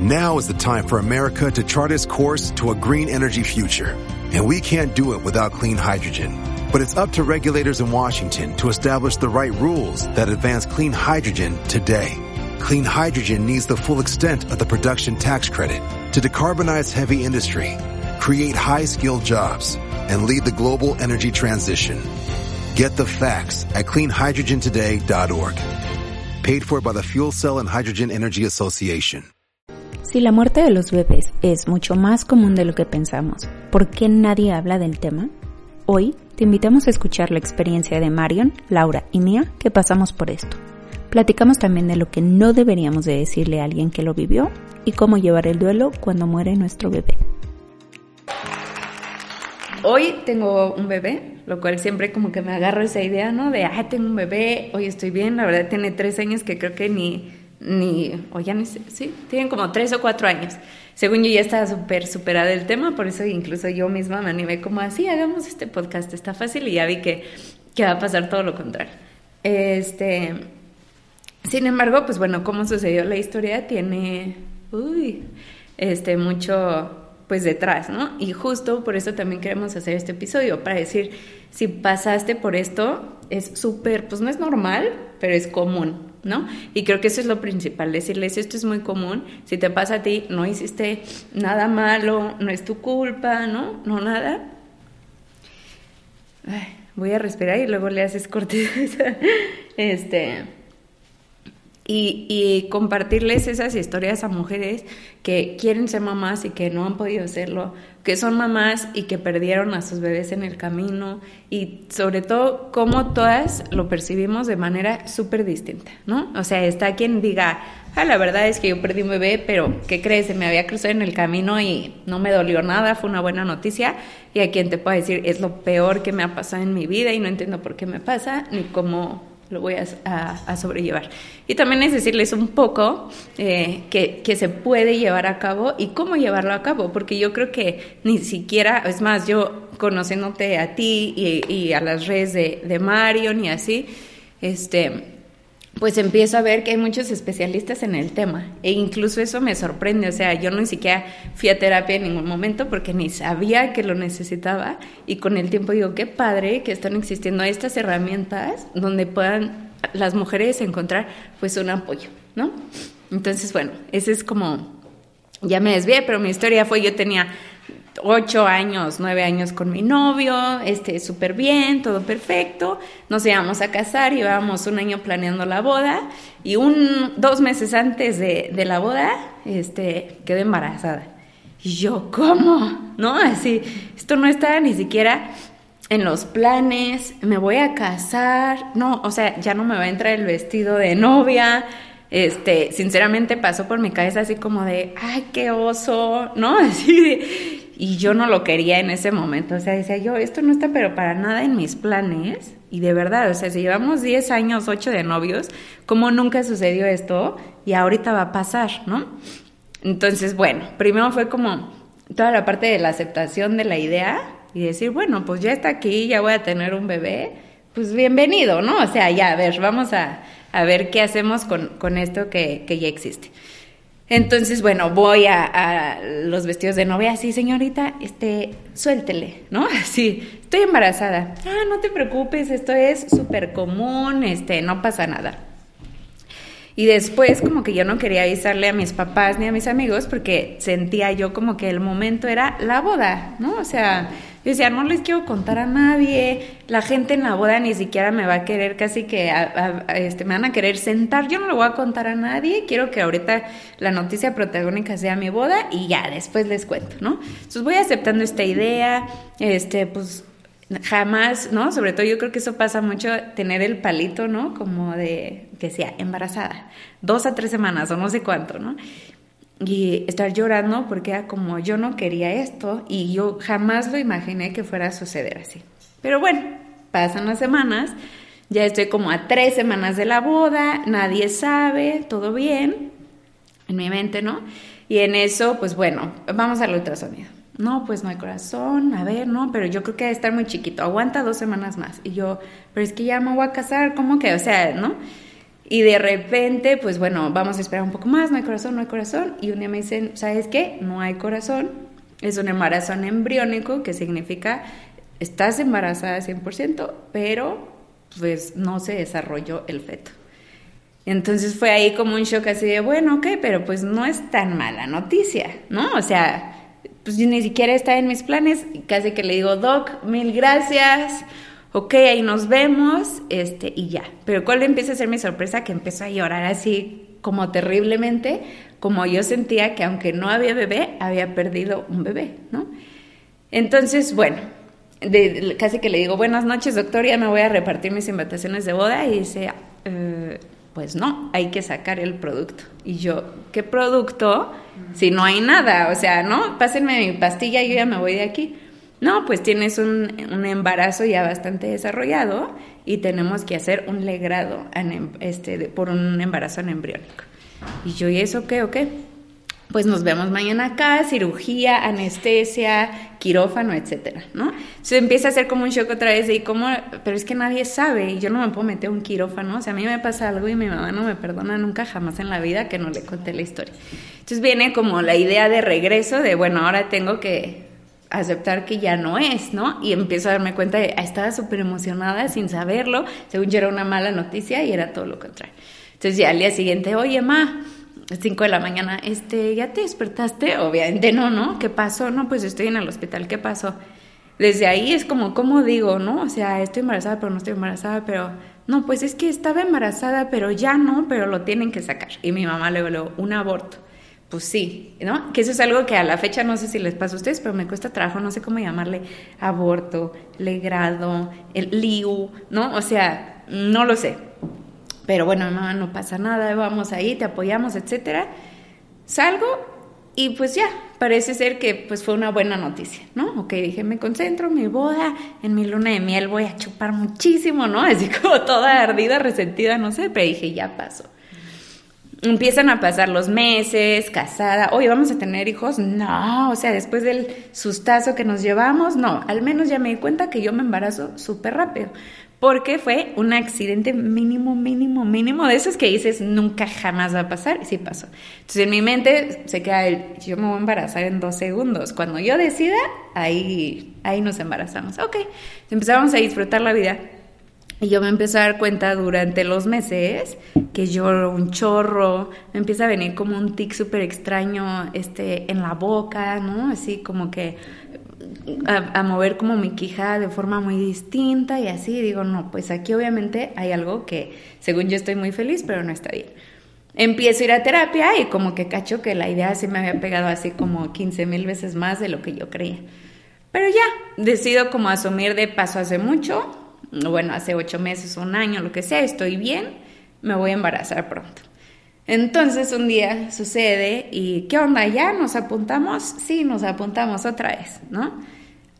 Now is the time for America to chart its course to a green energy future. And we can't do it without clean hydrogen. But it's up to regulators in Washington to establish the right rules that advance clean hydrogen today. Clean hydrogen needs the full extent of the production tax credit to decarbonize heavy industry, create high-skilled jobs, and lead the global energy transition. Get the facts at cleanhydrogentoday.org. Paid for by the Fuel Cell and Hydrogen Energy Association. Si la muerte de los bebés es mucho más común de lo que pensamos, ¿por qué nadie habla del tema? Hoy te invitamos a escuchar la experiencia de Marion, Laura y mía que pasamos por esto. Platicamos también de lo que no deberíamos de decirle a alguien que lo vivió y cómo llevar el duelo cuando muere nuestro bebé. Hoy tengo un bebé, lo cual siempre como que me agarro esa idea, ¿no? De, ah, tengo un bebé, hoy estoy bien, la verdad tiene tres años que creo que ni ni, o ya ni sé, sí, tienen como tres o cuatro años. Según yo ya estaba súper superada el tema, por eso incluso yo misma me animé como así, hagamos este podcast, está fácil y ya vi que, que va a pasar todo lo contrario. Este, sin embargo, pues bueno, cómo sucedió la historia tiene, uy, este, mucho, pues detrás, ¿no? Y justo por eso también queremos hacer este episodio, para decir, si pasaste por esto, es súper, pues no es normal, pero es común, ¿no? Y creo que eso es lo principal, decirles esto es muy común, si te pasa a ti, no hiciste nada malo, no es tu culpa, ¿no? No nada. voy a respirar y luego le haces corte. este y, compartirles esas historias a mujeres que quieren ser mamás y que no han podido hacerlo, que son mamás y que perdieron a sus bebés en el camino y sobre todo cómo todas lo percibimos de manera súper distinta, ¿no? O sea, está quien diga, ah, la verdad es que yo perdí un bebé, pero ¿qué crees? Se me había cruzado en el camino y no me dolió nada, fue una buena noticia. Y a quien te pueda decir, es lo peor que me ha pasado en mi vida y no entiendo por qué me pasa ni cómo lo voy a, sobrellevar. Y también es decirles un poco eh, que, que, se puede llevar a cabo y cómo llevarlo a cabo, porque yo creo que ni siquiera, es más, yo conociéndote a ti y, y a las redes de, de Marion y así, este, pues empiezo a ver que hay muchos especialistas en el tema. E incluso eso me sorprende, o sea, yo ni siquiera fui a terapia en ningún momento porque ni sabía que lo necesitaba. Y con el tiempo digo, qué padre que están existiendo estas herramientas donde puedan las mujeres encontrar pues un apoyo, ¿no? Entonces, bueno, ese es como, ya me desvié, pero mi historia fue, yo tenía ocho años, nueve años con mi novio, este, súper bien, todo perfecto. Nos íbamos a casar, llevábamos un año planeando la boda y un, dos meses antes de, de la boda, este, quedé embarazada. Y yo, ¿cómo? ¿No? Así, esto no estaba ni siquiera en los planes, me voy a casar, no, o sea, ya no me va a entrar el vestido de novia, este, sinceramente pasó por mi cabeza así como de, ay, qué oso, ¿no? Así de, y yo no lo quería en ese momento. O sea, decía yo, esto no está pero para nada en mis planes. Y de verdad, o sea, si llevamos 10 años, 8 de novios, ¿cómo nunca sucedió esto? Y ahorita va a pasar, ¿no? Entonces, bueno, primero fue como toda la parte de la aceptación de la idea y decir, bueno, pues ya está aquí, ya voy a tener un bebé, pues bienvenido, ¿no? O sea, ya, a ver, vamos a, a ver qué hacemos con, con esto que, que ya existe. Entonces, bueno, voy a, los vestidos de novia, sí, señorita, este, suéltele, ¿no? Así, estoy embarazada. Ah, no te preocupes, esto es súper común, este, no pasa nada. Y después como que yo no quería avisarle a mis papás ni a mis amigos porque sentía yo como que el momento era la boda, ¿no? O sea, decía, no les quiero contar a nadie, la gente en la boda ni siquiera me va a querer, casi que este, me van a querer sentar, yo no lo voy a contar a nadie, quiero que ahorita la noticia protagónica sea mi boda y ya, después les cuento, ¿no? Entonces voy aceptando esta idea, este, pues jamás, ¿no? Sobre todo yo creo que eso pasa mucho, tener el palito, ¿no? Como de, que sea, embarazada, dos a tres semanas o no sé cuánto, ¿no? Y estar llorando porque era como yo no quería esto y yo jamás lo imaginé que fuera a suceder así. Pero bueno, pasan las semanas, ya estoy como a tres semanas de la boda, nadie sabe, todo bien, en mi mente, ¿no? Y en eso, pues bueno, vamos al ultrasonido. No, pues no hay corazón, a ver, no, pero yo creo que debe estar muy chiquito, aguanta dos semanas más. Y yo, pero es que ya me voy a casar, ¿cómo que? O sea, ¿no? Y de repente, pues bueno, vamos a esperar un poco más, no hay corazón, no hay corazón. Y un día me dicen, ¿sabes qué? No hay corazón. Es un embarazo embriónico, que significa estás embarazada 100%, pero pues no se desarrolló el feto. Entonces fue ahí como un shock así de, bueno, ok, pero pues no es tan mala noticia, ¿no? O sea, pues ni siquiera está en mis planes. Casi que le digo, Doc, mil gracias. Ok, ahí nos vemos, este, y ya. Pero ¿cuál empieza a ser mi sorpresa? Que empezó a llorar así como terriblemente, como yo sentía que aunque no había bebé, había perdido un bebé, ¿no? Entonces, bueno, casi que le digo, buenas noches, doctor, ya me voy a repartir mis invitaciones de boda, y dice, eh, pues no, hay que sacar el producto. Y yo, ¿qué producto? Si no hay nada, o sea, ¿no? Pásenme mi pastilla y yo ya me voy de aquí. No, pues tienes un, embarazo ya bastante desarrollado y tenemos que hacer un legrado este, por un embarazo embriónico. Y yo, ¿y eso qué o qué? pues nos vemos mañana acá, cirugía, anestesia, quirófano, etcétera, ¿no? Se empieza a hacer como un shock otra vez y como, pero es que nadie sabe y yo no me puedo meter un quirófano, o sea, a mí me pasa algo y mi mamá no me perdona nunca jamás en la vida que no le conté la historia. Entonces viene como la idea de regreso de, bueno, ahora tengo que aceptar que ya no es, ¿no? Y empiezo a darme cuenta de, ah, estaba súper emocionada sin saberlo, según yo era una mala noticia y era todo lo contrario. Entonces ya al día siguiente, oye, ma, 5 de la mañana, este, ¿ya te despertaste? Obviamente no, ¿no? ¿Qué pasó? No, pues estoy en el hospital, ¿qué pasó? Desde ahí es como, ¿cómo digo, no? O sea, estoy embarazada, pero no estoy embarazada, pero... No, pues es que estaba embarazada, pero ya no, pero lo tienen que sacar. Y mi mamá le luego, un aborto. Pues sí, ¿no? Que eso es algo que a la fecha no sé si les pasa a ustedes, pero me cuesta trabajo, no sé cómo llamarle aborto, legrado, el liu, ¿no? O sea, no lo sé. Pero bueno, mamá, no pasa nada, vamos ahí, te apoyamos, etcétera. Salgo y pues ya, parece ser que pues fue una buena noticia, ¿no? Ok, dije, me concentro, mi boda, en mi luna de miel voy a chupar muchísimo, ¿no? Así como toda ardida, resentida, no sé, pero dije, ya pasó. Empiezan a pasar los meses, casada, oye, ¿vamos a tener hijos? No, o sea, después del sustazo que nos llevamos, no, al menos ya me di cuenta que yo me embarazo súper rápido porque fue un accidente mínimo, mínimo, mínimo, de esos que dices nunca jamás va a pasar, y sí pasó. Entonces en mi mente se queda el, yo me voy a embarazar en dos segundos, cuando yo decida, ahí, ahí nos embarazamos. Ok, empezamos a disfrutar la vida. Y yo me empecé a dar cuenta durante los meses que lloro un chorro, me empieza a venir como un tic súper extraño este, en la boca, ¿no? Así como que a, mover como mi quija de forma muy distinta y así. Digo, no, pues aquí obviamente hay algo que según yo estoy muy feliz, pero no está bien. Empiezo a ir a terapia y como que cacho que la idea se me había pegado así como 15 mil veces más de lo que yo creía. Pero ya, decido como asumir de paso hace mucho, bueno, hace ocho meses, un año, lo que sea, estoy bien, me voy a embarazar pronto. Entonces un día sucede y ¿qué onda? ¿Ya nos apuntamos? Sí, nos apuntamos otra vez, ¿no?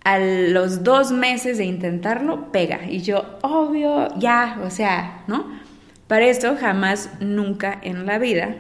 A los dos meses de intentarlo, pega. Y yo, obvio, ya, o sea, ¿no? Para esto jamás, nunca en la vida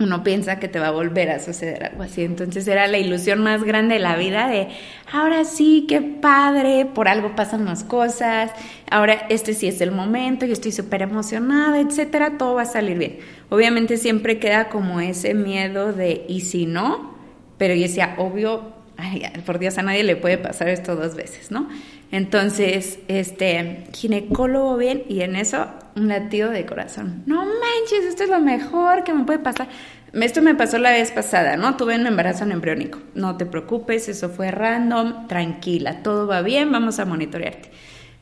uno piensa que te va a volver a suceder algo así. Entonces era la ilusión más grande de la vida de, ahora sí, qué padre, por algo pasan las cosas, ahora este sí es el momento, yo estoy súper emocionada, etcétera, todo va a salir bien. Obviamente siempre queda como ese miedo de, ¿y si no? Pero yo decía, obvio, ay, por Dios, a nadie le puede pasar esto dos veces, ¿no? Entonces, este, ginecólogo bien y en eso un latido de corazón. No manches, esto es lo mejor que me puede pasar. Esto me pasó la vez pasada, ¿no? Tuve un embarazo embriónico. No te preocupes, eso fue random, tranquila, todo va bien, vamos a monitorearte.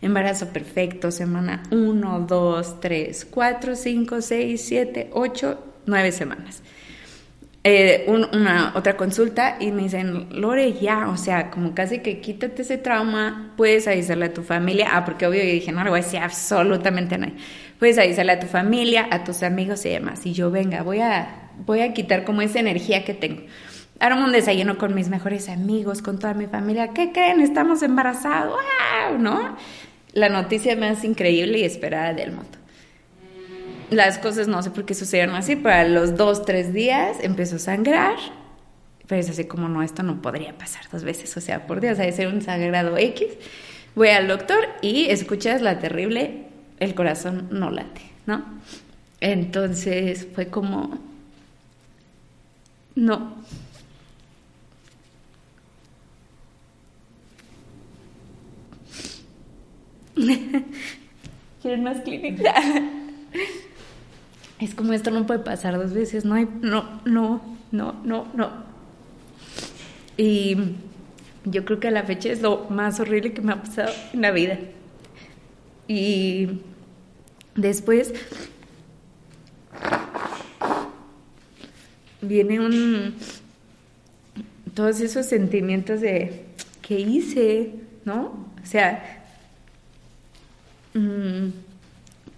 Embarazo perfecto, semana 1, 2, 3, 4, 5, 6, 7, 8, 9 semanas. Eh, una otra consulta y me dicen, Lore, ya, o sea, como casi que quítate ese trauma, puedes avisarle a tu familia. Ah, porque obvio yo dije, no le voy a decir absolutamente a nadie. Puedes avisarle a tu familia, a tus amigos y demás. Y yo, venga, voy a, voy a quitar como esa energía que tengo. Armo un desayuno con mis mejores amigos, con toda mi familia. ¿Qué creen? Estamos embarazados. ¡Wow! ¿No? La noticia más increíble y esperada del mundo las cosas no sé por qué sucedieron así, pero a los dos, tres días empezó a sangrar. Pero es así como, no, esto no podría pasar dos veces. O sea, por Dios, hay que ser un sagrado X. Voy al doctor y escuchas la terrible, el corazón no late, ¿no? Entonces fue como, no. ¿Quieren más clínica? es como esto no puede pasar dos veces, no hay, no, no, no, no, no. Y yo creo que a la fecha es lo más horrible que me ha pasado en la vida. Y después viene un todos esos sentimientos de ¿qué hice? ¿No? O sea, mm,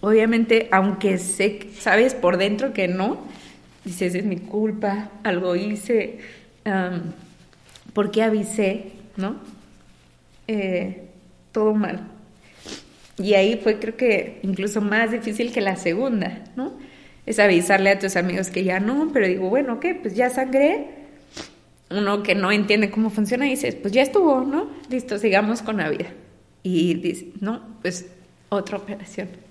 obviamente, aunque sé, sabes por dentro que no, dices, es mi culpa, algo hice, ¿por qué avisé? ¿No? Eh, todo mal. Y ahí fue creo que incluso más difícil que la segunda, ¿no? Es avisarle a tus amigos que ya no, pero digo, bueno, ¿qué? Pues ya sangré. Uno que no entiende cómo funciona dices, pues ya estuvo, ¿no? Listo, sigamos con la vida. Y dice, no, pues otra operación.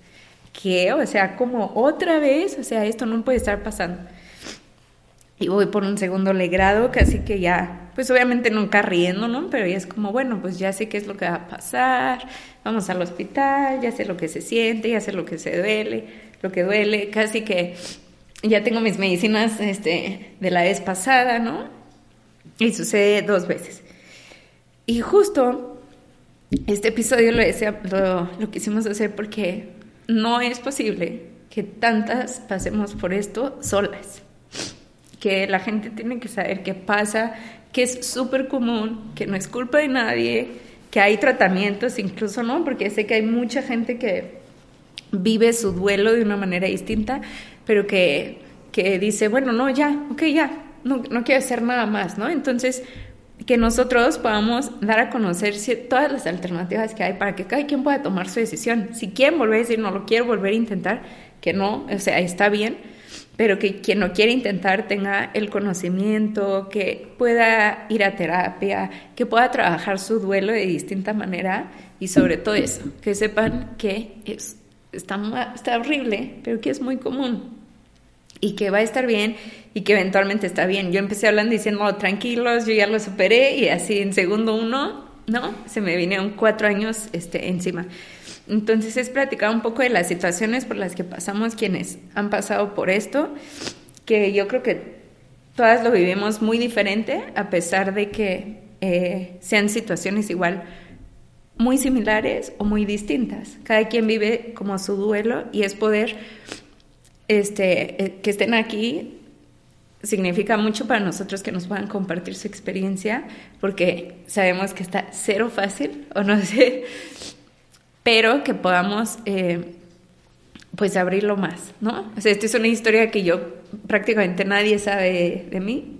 ¿Qué? O sea, como otra vez, o sea, esto no puede estar pasando y voy por un segundo legrado, casi que ya, pues obviamente nunca riendo, ¿no? Pero ya es como, bueno, pues ya sé qué es lo que va a pasar, vamos al hospital, ya sé lo que se siente, ya sé lo que se duele, lo que duele, casi que ya tengo mis medicinas este, de la vez pasada, ¿no? Y sucede dos veces. Y justo este episodio lo, lo, lo quisimos hacer porque no es posible que tantas pasemos por esto solas que la gente tiene que saber qué pasa, que es súper común, que no es culpa de nadie, que hay tratamientos incluso, ¿no? Porque sé que hay mucha gente que vive su duelo de una manera distinta, pero que, que dice, bueno, no, ya, ok, ya, no, no quiero hacer nada más, ¿no? Entonces, que nosotros podamos dar a conocer todas las alternativas que hay para que cada quien pueda tomar su decisión. Si quieren volver a decir, no lo quiero volver a intentar, que no, o sea, está bien, pero que quien no quiere intentar tenga el conocimiento, que pueda ir a terapia, que pueda trabajar su duelo de distinta manera y sobre todo eso, que sepan que es, está, está horrible, pero que es muy común y que va a estar bien y que eventualmente está bien. Yo empecé hablando diciendo, tranquilos, yo ya lo superé y así en segundo uno, ¿no? Se me vinieron cuatro años este, encima. Entonces es platicar un poco de las situaciones por las que pasamos quienes han pasado por esto, que yo creo que todas lo vivimos muy diferente, a pesar de que eh, sean situaciones igual muy similares o muy distintas. Cada quien vive como su duelo y es poder este, eh, que estén aquí significa mucho para nosotros que nos puedan compartir su experiencia, porque sabemos que está cero fácil, o no sé, pero que podamos eh, pues abrirlo más, ¿no? O sea, esta es una historia que yo prácticamente nadie sabe de mí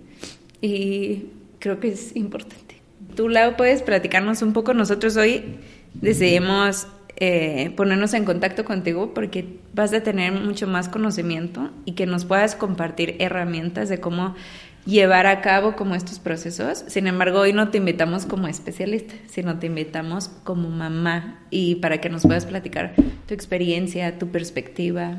y creo que es importante. Tú, Lau, puedes platicarnos un poco. Nosotros hoy decidimos eh, ponernos en contacto contigo porque vas a tener mucho más conocimiento y que nos puedas compartir herramientas de cómo llevar a cabo como estos procesos. Sin embargo, hoy no te invitamos como especialista, sino te invitamos como mamá y para que nos puedas platicar tu experiencia, tu perspectiva.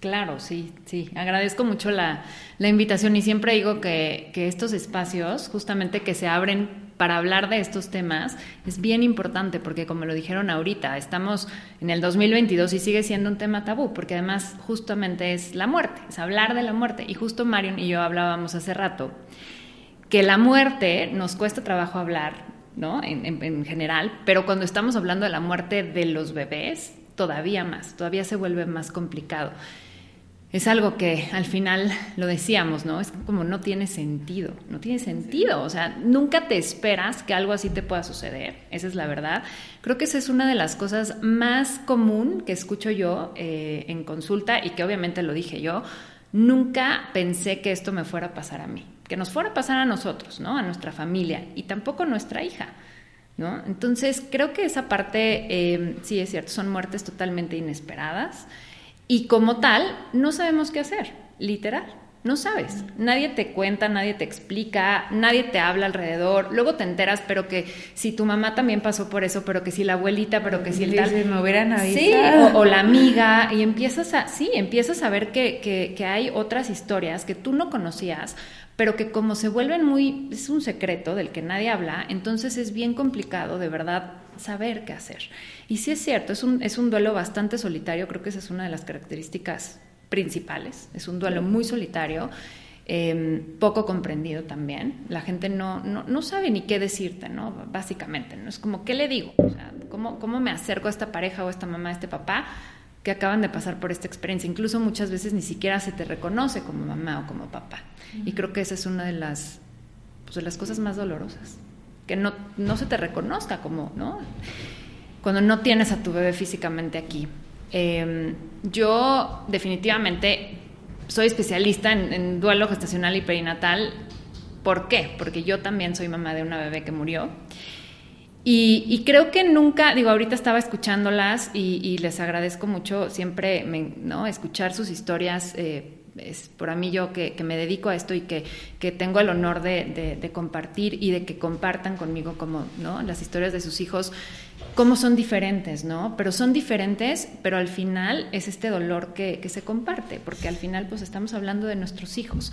Claro, sí, sí. Agradezco mucho la, la invitación y siempre digo que, que estos espacios, justamente que se abren para hablar de estos temas es bien importante porque como lo dijeron ahorita, estamos en el 2022 y sigue siendo un tema tabú porque además justamente es la muerte, es hablar de la muerte. Y justo Marion y yo hablábamos hace rato que la muerte nos cuesta trabajo hablar, ¿no? En, en general, pero cuando estamos hablando de la muerte de los bebés, todavía más, todavía se vuelve más complicado es algo que al final lo decíamos, ¿no? Es como no tiene sentido, no tiene sentido, o sea, nunca te esperas que algo así te pueda suceder, esa es la verdad. Creo que esa es una de las cosas más común que escucho yo eh, en consulta y que obviamente lo dije yo, nunca pensé que esto me fuera a pasar a mí, que nos fuera a pasar a nosotros, ¿no? A nuestra familia y tampoco a nuestra hija. ¿No? Entonces, creo que esa parte, eh, sí es cierto, son muertes totalmente inesperadas. Y como tal, no sabemos qué hacer, literal. no sabes. Nadie te cuenta, nadie te explica, nadie te habla alrededor. Luego te enteras, pero que si tu mamá también pasó por eso, pero que si la abuelita, pero que si el tal. me hubieran Sí, o, la amiga. Y empiezas a, sí, empiezas a ver que, que, que hay otras historias que tú no conocías, pero que como se vuelven muy, es un secreto del que nadie habla, entonces es bien complicado de verdad saber qué hacer. Y sí es cierto, es un, es un duelo bastante solitario, creo que esa es una de las características principales. Es un duelo muy solitario, em, poco comprendido también. La gente no, no, sabe ni qué decirte, ¿no? Básicamente, ¿no? Es como, ¿qué le digo? ¿cómo, ¿cómo, me acerco a esta pareja o a esta mamá, a este papá que acaban de pasar por esta experiencia? Incluso muchas veces ni siquiera se te reconoce como mamá o como papá. Y creo que esa es una de las, pues, de las cosas más dolorosas, que no, no se te reconozca como, ¿no? Cuando no tienes a tu bebé físicamente aquí. Em, yo definitivamente soy especialista en, duelo gestacional y perinatal. ¿Por qué? Porque yo también soy mamá de una bebé que murió. Y, creo que nunca, digo, ahorita estaba escuchándolas y, les agradezco mucho siempre ¿no? escuchar sus historias. Eh, es por a mí yo que, me dedico a esto y que, tengo el honor de, compartir y de que compartan conmigo como ¿no? las historias de sus hijos cómo son diferentes, ¿no? Pero son diferentes, pero al final es este dolor que, se comparte, porque al final pues estamos hablando de nuestros hijos.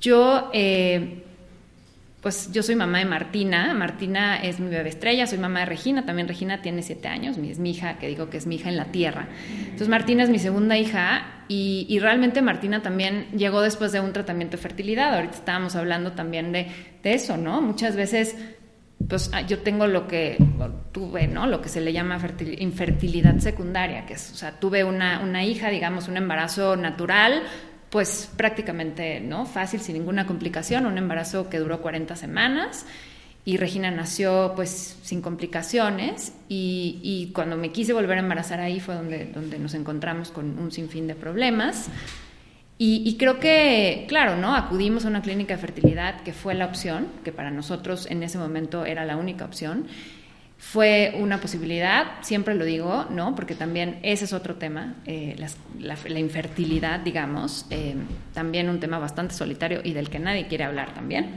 Yo, eh, pues yo soy mamá de Martina, Martina es mi bebé estrella, soy mamá de Regina, también Regina tiene siete años, es mi hija, que digo que es mi hija en la tierra. Entonces Martina es mi segunda hija y, realmente Martina también llegó después de un tratamiento de fertilidad, ahorita estábamos hablando también de, eso, ¿no? Muchas veces pues ah, yo tengo lo que tuve, ¿no? Lo que se le llama infertilidad secundaria, que es, o sea, tuve una hija, digamos, un embarazo natural, pues prácticamente, ¿no? Fácil, sin ninguna complicación, un embarazo que duró 40 semanas y Regina nació pues sin complicaciones y, y, cuando me quise volver a embarazar ahí fue donde, donde nos encontramos con un sinfín de problemas. Y, creo que, claro, ¿no? Acudimos a una clínica de fertilidad que fue la opción, que para nosotros en ese momento era la única opción. Fue una posibilidad, siempre lo digo, ¿no? Porque también ese es otro tema, eh, la, infertilidad, digamos, eh, también un tema bastante solitario y del que nadie quiere hablar también.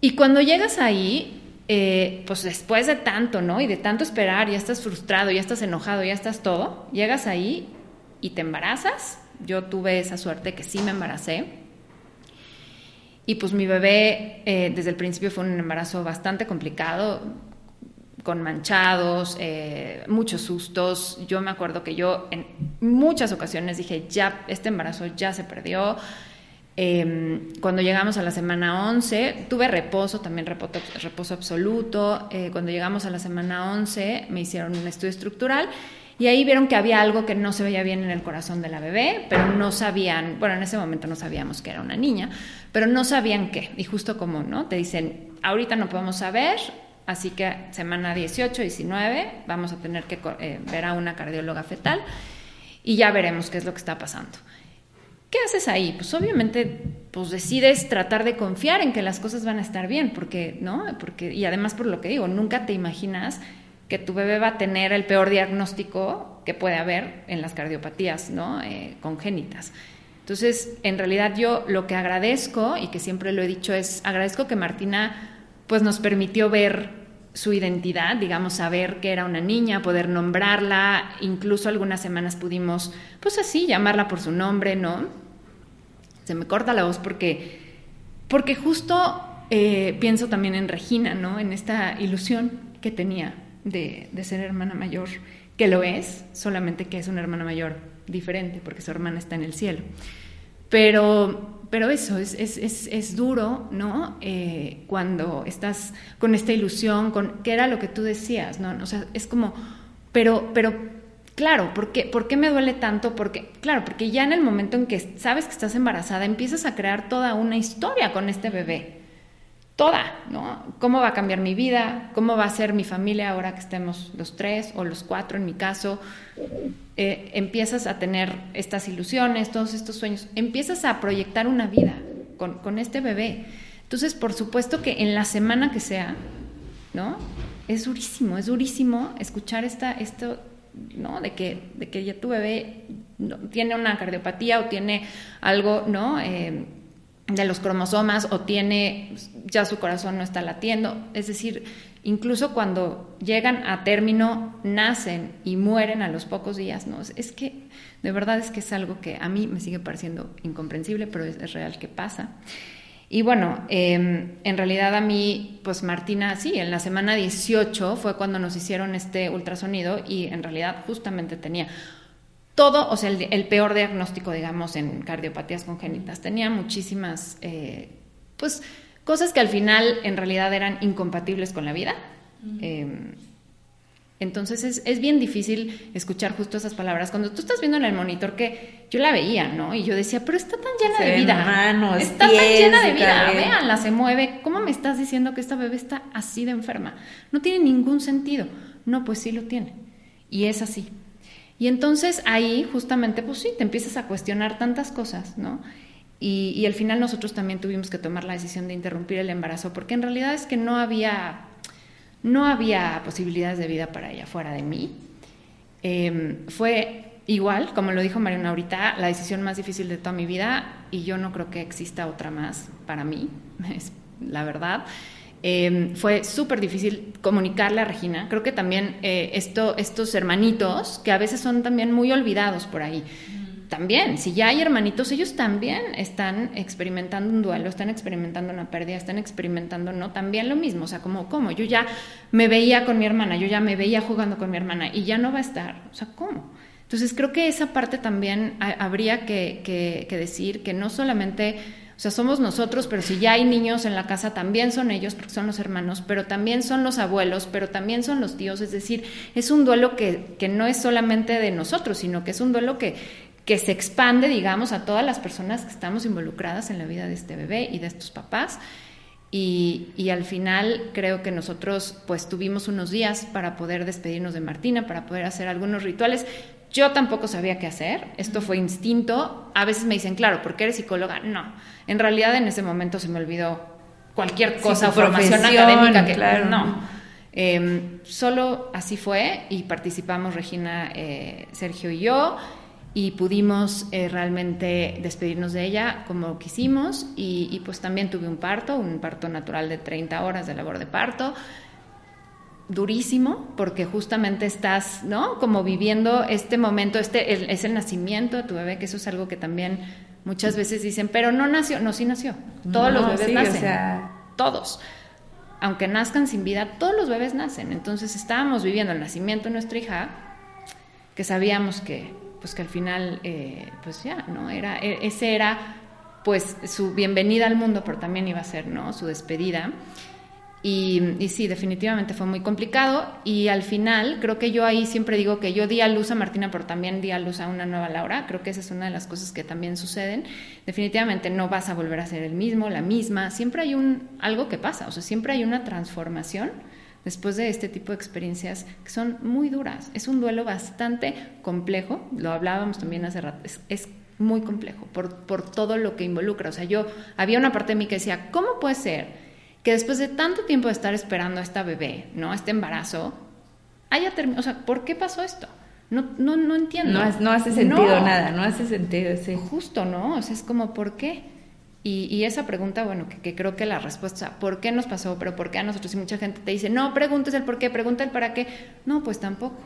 Y cuando llegas ahí, eh, pues después de tanto, ¿no? Y de tanto esperar, ya estás frustrado, ya estás enojado, ya estás todo, llegas ahí y te embarazas yo tuve esa suerte que sí me embaracé. Y pues mi bebé desde el principio fue un embarazo bastante complicado, con manchados, eh, muchos sustos. Yo me acuerdo que yo en muchas ocasiones dije, ya, este embarazo ya se perdió. Em, cuando llegamos a la semana 11, tuve reposo, también reposo, reposo absoluto. Eh, cuando llegamos a la semana 11, me hicieron un estudio estructural y ahí vieron que había algo que no se veía bien en el corazón de la bebé, pero no sabían, bueno, en ese momento no sabíamos que era una niña, pero no sabían qué. Y justo como, ¿no? Te dicen, ahorita no podemos saber, así que semana 18, 19, vamos a tener que eh, ver a una cardióloga fetal y ya veremos qué es lo que está pasando. ¿Qué haces ahí? Pues obviamente, pues decides tratar de confiar en que las cosas van a estar bien, porque, ¿no? Porque, y además por lo que digo, nunca te imaginas que tu bebé va a tener el peor diagnóstico que puede haber en las cardiopatías ¿no? Eh, congénitas. Entonces, en realidad yo lo que agradezco, y que siempre lo he dicho, es agradezco que Martina pues, nos permitió ver su identidad, digamos, saber que era una niña, poder nombrarla, incluso algunas semanas pudimos, pues así, llamarla por su nombre, ¿no? Se me corta la voz porque, porque justo eh, pienso también en Regina, ¿no? En esta ilusión que tenía de, ser hermana mayor, que lo es, solamente que es una hermana mayor diferente, porque su hermana está en el cielo. Pero, pero eso, es, es, es, duro, ¿no? Eh, cuando estás con esta ilusión, con qué era lo que tú decías, ¿no? O sea, es como, pero, pero, claro, ¿por qué, ¿por qué me duele tanto? Porque, claro, porque ya en el momento en que sabes que estás embarazada, empiezas a crear toda una historia con este bebé toda, ¿no? ¿Cómo va a cambiar mi vida? ¿Cómo va a ser mi familia ahora que estemos los tres o los cuatro en mi caso? Eh, empiezas a tener estas ilusiones, todos estos sueños, empiezas a proyectar una vida con, este bebé. Entonces, por supuesto que en la semana que sea, ¿no? Es durísimo, es durísimo escuchar esta, esto, ¿no? De que, de que ya tu bebé tiene una cardiopatía o tiene algo, ¿no? Eh, de los cromosomas o tiene, ya su corazón no está latiendo. Es decir, incluso cuando llegan a término, nacen y mueren a los pocos días, ¿no? Es que de verdad es que es algo que a mí me sigue pareciendo incomprensible, pero es, real que pasa. Y bueno, em, en realidad a mí, pues Martina, sí, en la semana 18 fue cuando nos hicieron este ultrasonido y en realidad justamente tenía todo, o sea, el, peor diagnóstico, digamos, en cardiopatías congénitas. Tenía muchísimas, eh, pues, cosas que al final en realidad eran incompatibles con la vida. Em, entonces es, es, bien difícil escuchar justo esas palabras. Cuando tú estás viendo en el monitor que yo la veía, ¿no? Y yo decía, pero está tan llena de vida. está tan llena de vida. Véanla, se mueve. ¿Cómo me estás diciendo que esta bebé está así de enferma? No tiene ningún sentido. No, pues sí lo tiene. Y es así. Y entonces ahí justamente, pues sí, te empiezas a cuestionar tantas cosas, ¿no? Y, al final nosotros también tuvimos que tomar la decisión de interrumpir el embarazo, porque en realidad es que no había, no había posibilidades de vida para ella fuera de mí. Em, fue igual, como lo dijo Mariana ahorita, la decisión más difícil de toda mi vida y yo no creo que exista otra más para mí, es la verdad. Em, fue súper difícil comunicarle a Regina. Creo que también eh, esto, estos hermanitos, que a veces son también muy olvidados por ahí, también, si ya hay hermanitos, ellos también están experimentando un duelo, están experimentando una pérdida, están experimentando, ¿no? También lo mismo, o sea, como, ¿cómo? Yo ya me veía con mi hermana, yo ya me veía jugando con mi hermana y ya no va a estar, o sea, ¿cómo? Entonces creo que esa parte también habría que, que decir que no solamente o sea, somos nosotros, pero si ya hay niños en la casa, también son ellos, porque son los hermanos, pero también son los abuelos, pero también son los tíos. Es decir, es un duelo que, que no es solamente de nosotros, sino que es un duelo que, que se expande, digamos, a todas las personas que estamos involucradas en la vida de este bebé y de estos papás. Y, y, al final creo que nosotros pues tuvimos unos días para poder despedirnos de Martina, para poder hacer algunos rituales. Yo tampoco sabía qué hacer, esto fue instinto. A veces me dicen, claro, porque eres psicóloga. No, en realidad en ese momento se me olvidó cualquier cosa, formación académica que claro. no. Em, solo así fue y participamos Regina, eh, Sergio y yo y pudimos eh, realmente despedirnos de ella como quisimos y, y, pues también tuve un parto, un parto natural de 30 horas de labor de parto durísimo porque justamente estás, ¿no? Como viviendo este momento, este es el nacimiento de tu bebé, que eso es algo que también muchas veces dicen, pero no nació, no, sí nació. Todos los bebés nacen. Todos. Aunque nazcan sin vida, todos los bebés nacen. Entonces estábamos viviendo el nacimiento de nuestra hija, que sabíamos que, pues que al final, eh, pues ya, ¿no? Era, e, ese era, pues, su bienvenida al mundo, pero también iba a ser, ¿no? Su despedida. Y, sí, definitivamente fue muy complicado y al final creo que yo ahí siempre digo que yo di a luz a Martina, pero también di a luz a una nueva Laura. Creo que esa es una de las cosas que también suceden. Definitivamente no vas a volver a ser el mismo, la misma. Siempre hay un algo que pasa, o sea, siempre hay una transformación después de este tipo de experiencias que son muy duras. Es un duelo bastante complejo, lo hablábamos también hace rato, es, es muy complejo por, por todo lo que involucra. O sea, yo había una parte de mí que decía, ¿cómo puede ser? que después de tanto tiempo de estar esperando a esta bebé, ¿no? A este embarazo, haya terminado, o sea, ¿por qué pasó esto? No, no, no entiendo. No, hace sentido nada, no hace sentido, sí. Justo, ¿no? O sea, es como, ¿por qué? Y, esa pregunta, bueno, que, creo que la respuesta, ¿por qué nos pasó? Pero ¿por qué a nosotros? Y mucha gente te dice, no, preguntes el por qué, pregunta el para qué. No, pues tampoco.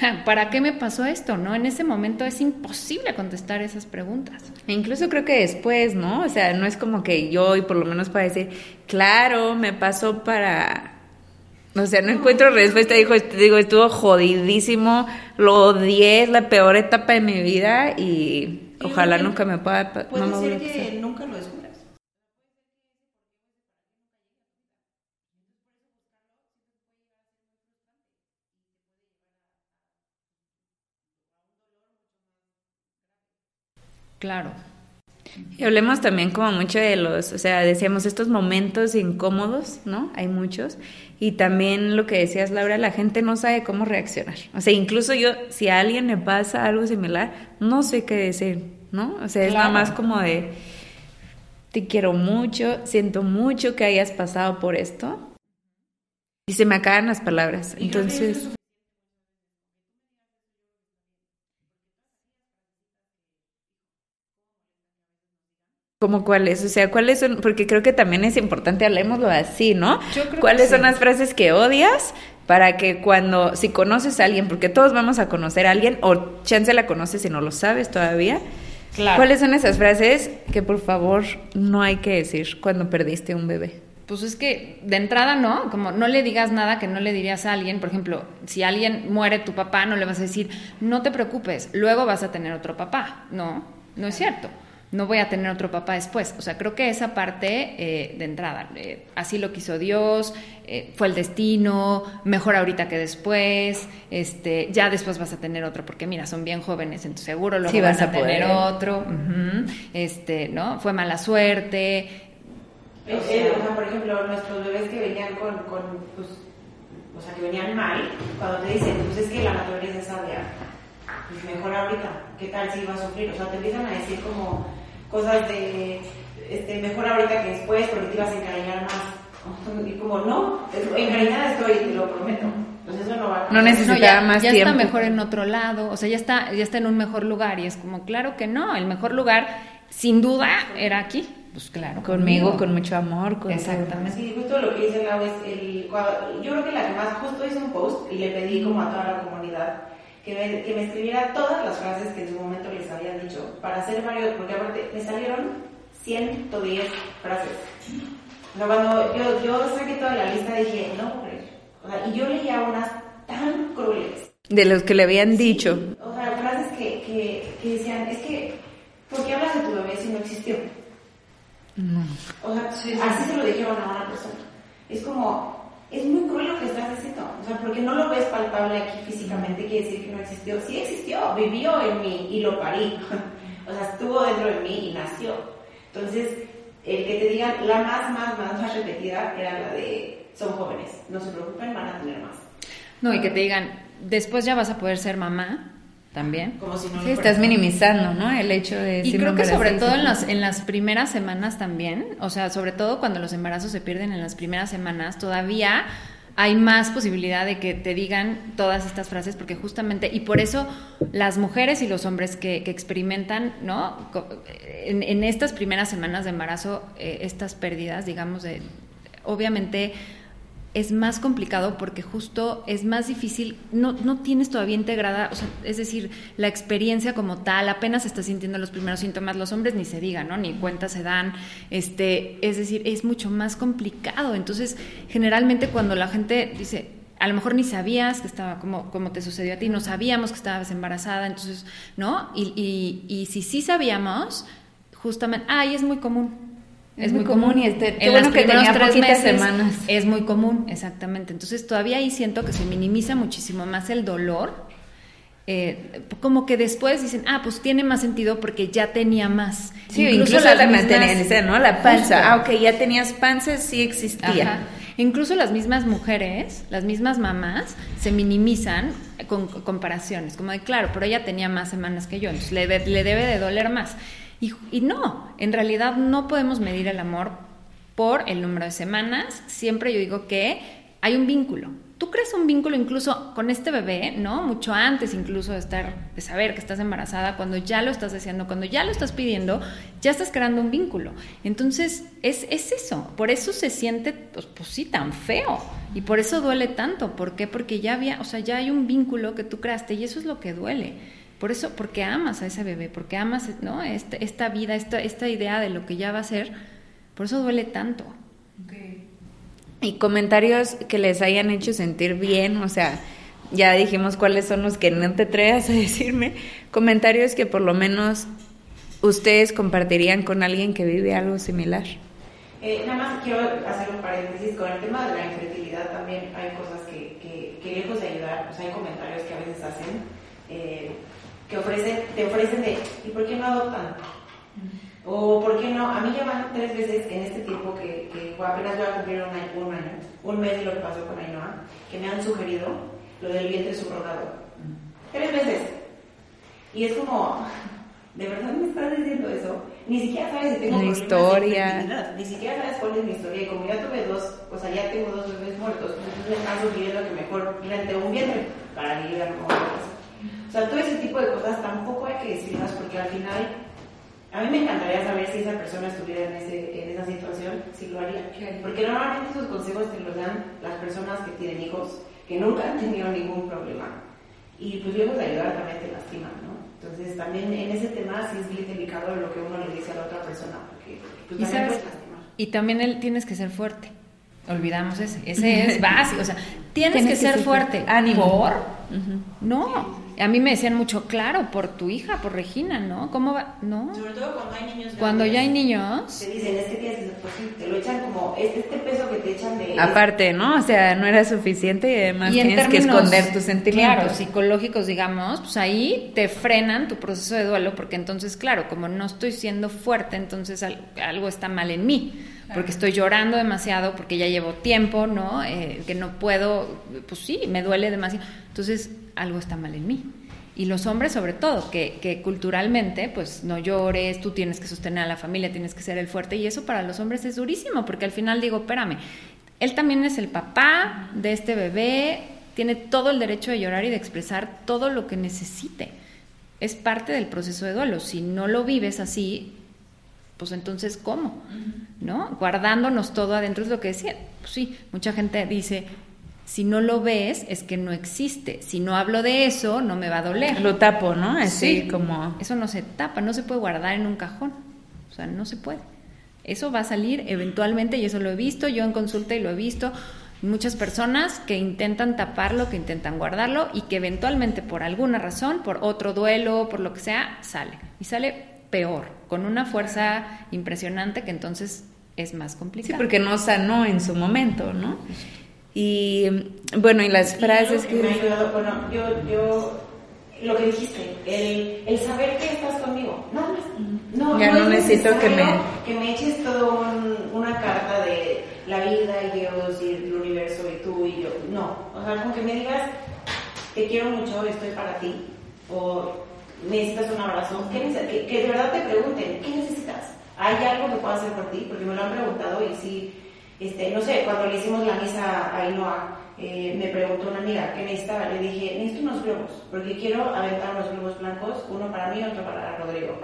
¿Para qué me pasó esto? ¿No? En ese momento es imposible contestar esas preguntas. E incluso creo que después, ¿no? O sea, no es como que yo, y por lo menos para decir, claro, me pasó para. O sea, no encuentro respuesta. Dijo, digo, estuvo jodidísimo, lo odié, es la peor etapa de mi vida y, ojalá nunca me pueda. Puede no ser que nunca lo descubras. Claro. Y hablemos también como mucho de los, o sea, decíamos estos momentos incómodos, ¿no? Hay muchos. Y también lo que decías, Laura, la gente no sabe cómo reaccionar. O sea, incluso yo, si a alguien le pasa algo similar, no sé qué decir, ¿no? O sea, es nada más como de, te quiero mucho, siento mucho que hayas pasado por esto. Y se me acaban las palabras. Entonces... ¿Como cuáles? O sea, ¿cuáles son? Porque creo que también es importante, hablemoslo así, ¿no? Yo creo que ¿Cuáles son sí. las frases que odias para que cuando, si conoces a alguien, porque todos vamos a conocer a alguien, o chance la conoces y no lo sabes todavía, Claro. ¿cuáles son esas frases que por favor no hay que decir cuando perdiste un bebé? Pues es que de entrada no, como no le digas nada que no le dirías a alguien, por ejemplo, si alguien muere tu papá, no le vas a decir, no te preocupes, luego vas a tener otro papá. No, no es cierto. No voy a tener otro papá después. O sea, creo que esa parte eh, de entrada, eh, así lo quiso Dios, eh, fue el destino, mejor ahorita que después, este, ya después vas a tener otro, porque mira, son bien jóvenes, entonces seguro luego Sí, van vas a, a tener poder. otro, este, ¿no? Fue mala suerte, o sea, por ejemplo, nuestros bebés que venían con, con pues, o sea, que venían mal, cuando te dicen, pues es que la naturaleza es sabia, pues mejor ahorita, ¿qué tal si iba a sufrir? O sea, te empiezan a decir como cosas de, este, mejor ahorita que después, porque te ibas a encariñar más. Y como, no, encariñada estoy, te lo prometo. Entonces eso no va a No neces- No, Necesitaba ya, más ya tiempo. está mejor en otro lado, o sea, ya está, ya está en un mejor lugar y es como, claro que no, el mejor lugar, sin duda, era aquí. Pues claro. Conmigo, con mucho amor, con Exactamente. Sí, justo lo que dice Lau es el, yo creo que la que más justo hice un post y le pedí como a toda la comunidad que me, que me escribiera todas las frases que en su momento les habían dicho para hacer varios, porque aparte me salieron 110 frases. O sea, cuando yo, yo saqué toda la lista dije, no puedo creer. O sea, y yo leía unas tan crueles. De los que le habían dicho. O sea, frases que, que, que decían, es que, ¿por qué hablas de tu bebé si no existió? O sea, así se lo dijeron a una persona. Es como, es muy cruel lo que estás diciendo. O sea, porque no lo ves palpable aquí físicamente, quiere decir que no existió. Sí existió, vivió en mí y lo parí. O sea, estuvo dentro de mí y nació. Entonces, el que te digan, la más, más, más, más repetida era la de, son jóvenes, no se preocupen, van a tener más. No, y que te digan, después ya vas a poder ser mamá, también. Como si no Sí, estás fuera. minimizando, ¿no? El hecho de... Y creo que sobre todo en las, en las primeras semanas también, o sea, sobre todo cuando los embarazos se pierden en las primeras semanas, todavía hay más posibilidad de que te digan todas estas frases, porque justamente, y por eso las mujeres y los hombres que, que experimentan, ¿no? En estas primeras semanas de embarazo, eh, estas pérdidas, digamos, de, obviamente es más complicado porque justo es más difícil, no, no tienes todavía integrada, o sea, es decir, la experiencia como tal, apenas estás sintiendo los primeros síntomas, los hombres ni se digan, ¿no? Ni cuenta se dan, este, es decir, es mucho más complicado. Entonces, generalmente cuando la gente dice, a lo mejor ni sabías que estaba, como, como te sucedió a ti, no sabíamos que estabas embarazada, entonces, ¿no? Y, y, y si sí sabíamos, justamente, ay, es muy común. Es muy común y este- en bueno que tenía tres meses semanas. es muy común, exactamente. Entonces todavía ahí siento que se minimiza muchísimo más el dolor. Eh, como que después dicen, ah, pues tiene más sentido porque ya tenía más. Sí, incluso, la las mismas- maternidad, ¿no? La panza. Justo. Ah, ok, ya tenías panza, sí existía. Ajá. Incluso las mismas mujeres, las mismas mamás, se minimizan con comparaciones, como de, claro, pero ella tenía más semanas que yo, entonces le, le debe de doler más. Y, no, en realidad no podemos medir el amor por el número de semanas. Siempre yo digo que hay un vínculo. Tú creas un vínculo incluso con este bebé, ¿no? Mucho antes incluso de estar, de saber que estás embarazada, cuando ya lo estás deseando, cuando ya lo estás pidiendo, ya estás creando un vínculo. Entonces, es, es eso. Por eso se siente, pues, pues sí, tan feo. Y por eso duele tanto. ¿Por qué? Porque ya había, o sea, ya hay un vínculo que tú creaste y eso es lo que duele. Por eso, porque amas a ese bebé, porque amas, ¿no? Este- esta vida, esta, esta idea de lo que ya va a ser, por eso duele tanto. Y comentarios que les hayan hecho sentir bien, o sea, ya dijimos cuáles son los que no te atreves a decirme. Comentarios que por lo menos ustedes compartirían con alguien que vive algo similar. Eh, nada más quiero hacer un paréntesis con el tema de la infertilidad también hay cosas que, que, que lejos de ayudar, pues hay comentarios que a veces hacen eh, que ofrecen, te ofrecen de ¿y por qué no adoptan? O ¿por qué no? A mí ya van tres veces en este tiempo que, que apenas voy a cumplir un año, un año, un mes de lo que pasó con Ainhoa, que me han sugerido lo del vientre subrogado. Tres veces. Y es como, ¿de verdad me estás diciendo eso? Ni siquiera sabes si tengo de historia. Ni siquiera sabes cuál es mi historia. Y como ya tuve dos, o sea, ya tengo dos bebés muertos, entonces me están sugiriendo que mejor rente un vientre para lidiar con cosas. O sea, todo ese tipo de cosas tampoco hay que decirlas porque al final A mí me encantaría saber si esa persona estuviera en, ese, en esa situación, si lo haría. Porque normalmente esos consejos te los dan las personas que tienen hijos, que nunca han tenido ningún problema. Y pues luego de ayudar también te lastiman, ¿no? Entonces también en ese tema sí es bien delicado lo que uno le dice a la otra persona, porque pues, ¿Y, también sabes? puedes lastimar. y también él tienes que ser fuerte. Olvidamos ese. Ese es básico. O sea, tienes, Tienes que, que ser ser fuerte. fuerte. Ánimo. ¿Por? No. A mí me decían mucho, claro, por tu hija, por Regina, ¿no? ¿Cómo va? No. Sobre todo cuando hay niños Cuando grandes, ya hay niños, Te dicen, es que tienes posible, te lo echan como, este, este peso que te echan de... Aparte, ¿no? O sea, no era suficiente y además y en tienes que esconder tus sentimientos. Claro, psicológicos, digamos, pues ahí te frenan tu proceso de duelo, porque entonces, claro, como no estoy siendo fuerte, entonces al- algo está mal en mí, porque estoy llorando demasiado, porque ya llevo tiempo, ¿no? Eh, que no puedo, pues sí, me duele demasiado. Entonces, algo está mal en mí. Y los hombres sobre todo, que, que culturalmente, pues no llores, tú tienes que sostener a la familia, tienes que ser el fuerte, y eso para los hombres es durísimo, porque al final digo, espérame, él también es el papá de este bebé, tiene todo el derecho de llorar y de expresar todo lo que necesite. Es parte del proceso de duelo. Si no lo vives así, pues entonces, ¿cómo? ¿No? Guardándonos todo adentro es lo que decía. Pues sí, mucha gente dice, si no lo ves, es que no existe. Si no hablo de eso, no me va a doler. Lo tapo, ¿no? Así Sí. como... Eso no se tapa, no se puede guardar en un cajón. O sea, no se puede. Eso va a salir eventualmente y eso lo he visto yo en consulta y lo he visto muchas personas que intentan taparlo, que intentan guardarlo y que eventualmente por alguna razón, por otro duelo, por lo que sea, sale. Y sale peor, con una fuerza impresionante que entonces es más Sí, complicado. porque no sanó en su momento, ¿no? Y bueno, y las Y frases algo que me ayudado, bueno, yo, yo, lo que dijiste, el, el saber que estás conmigo, nada más. No, Ya no es necesito que me- Que me eches todo un- una carta de la vida y Dios y el universo y tú y yo. No, o sea, con que me digas, te quiero mucho, estoy para ti, o necesitas un abrazo, ¿qué neces- que, que de verdad te pregunten, ¿qué necesitas? ¿Hay algo que pueda hacer por ti? Porque me lo han preguntado y sí, este, no sé, cuando le hicimos la misa a Ainhoa, eh, me preguntó una amiga, ¿qué necesitaba? Le dije, necesito unos globos, porque quiero aventar unos globos blancos, uno para mí y otro para Rodrigo.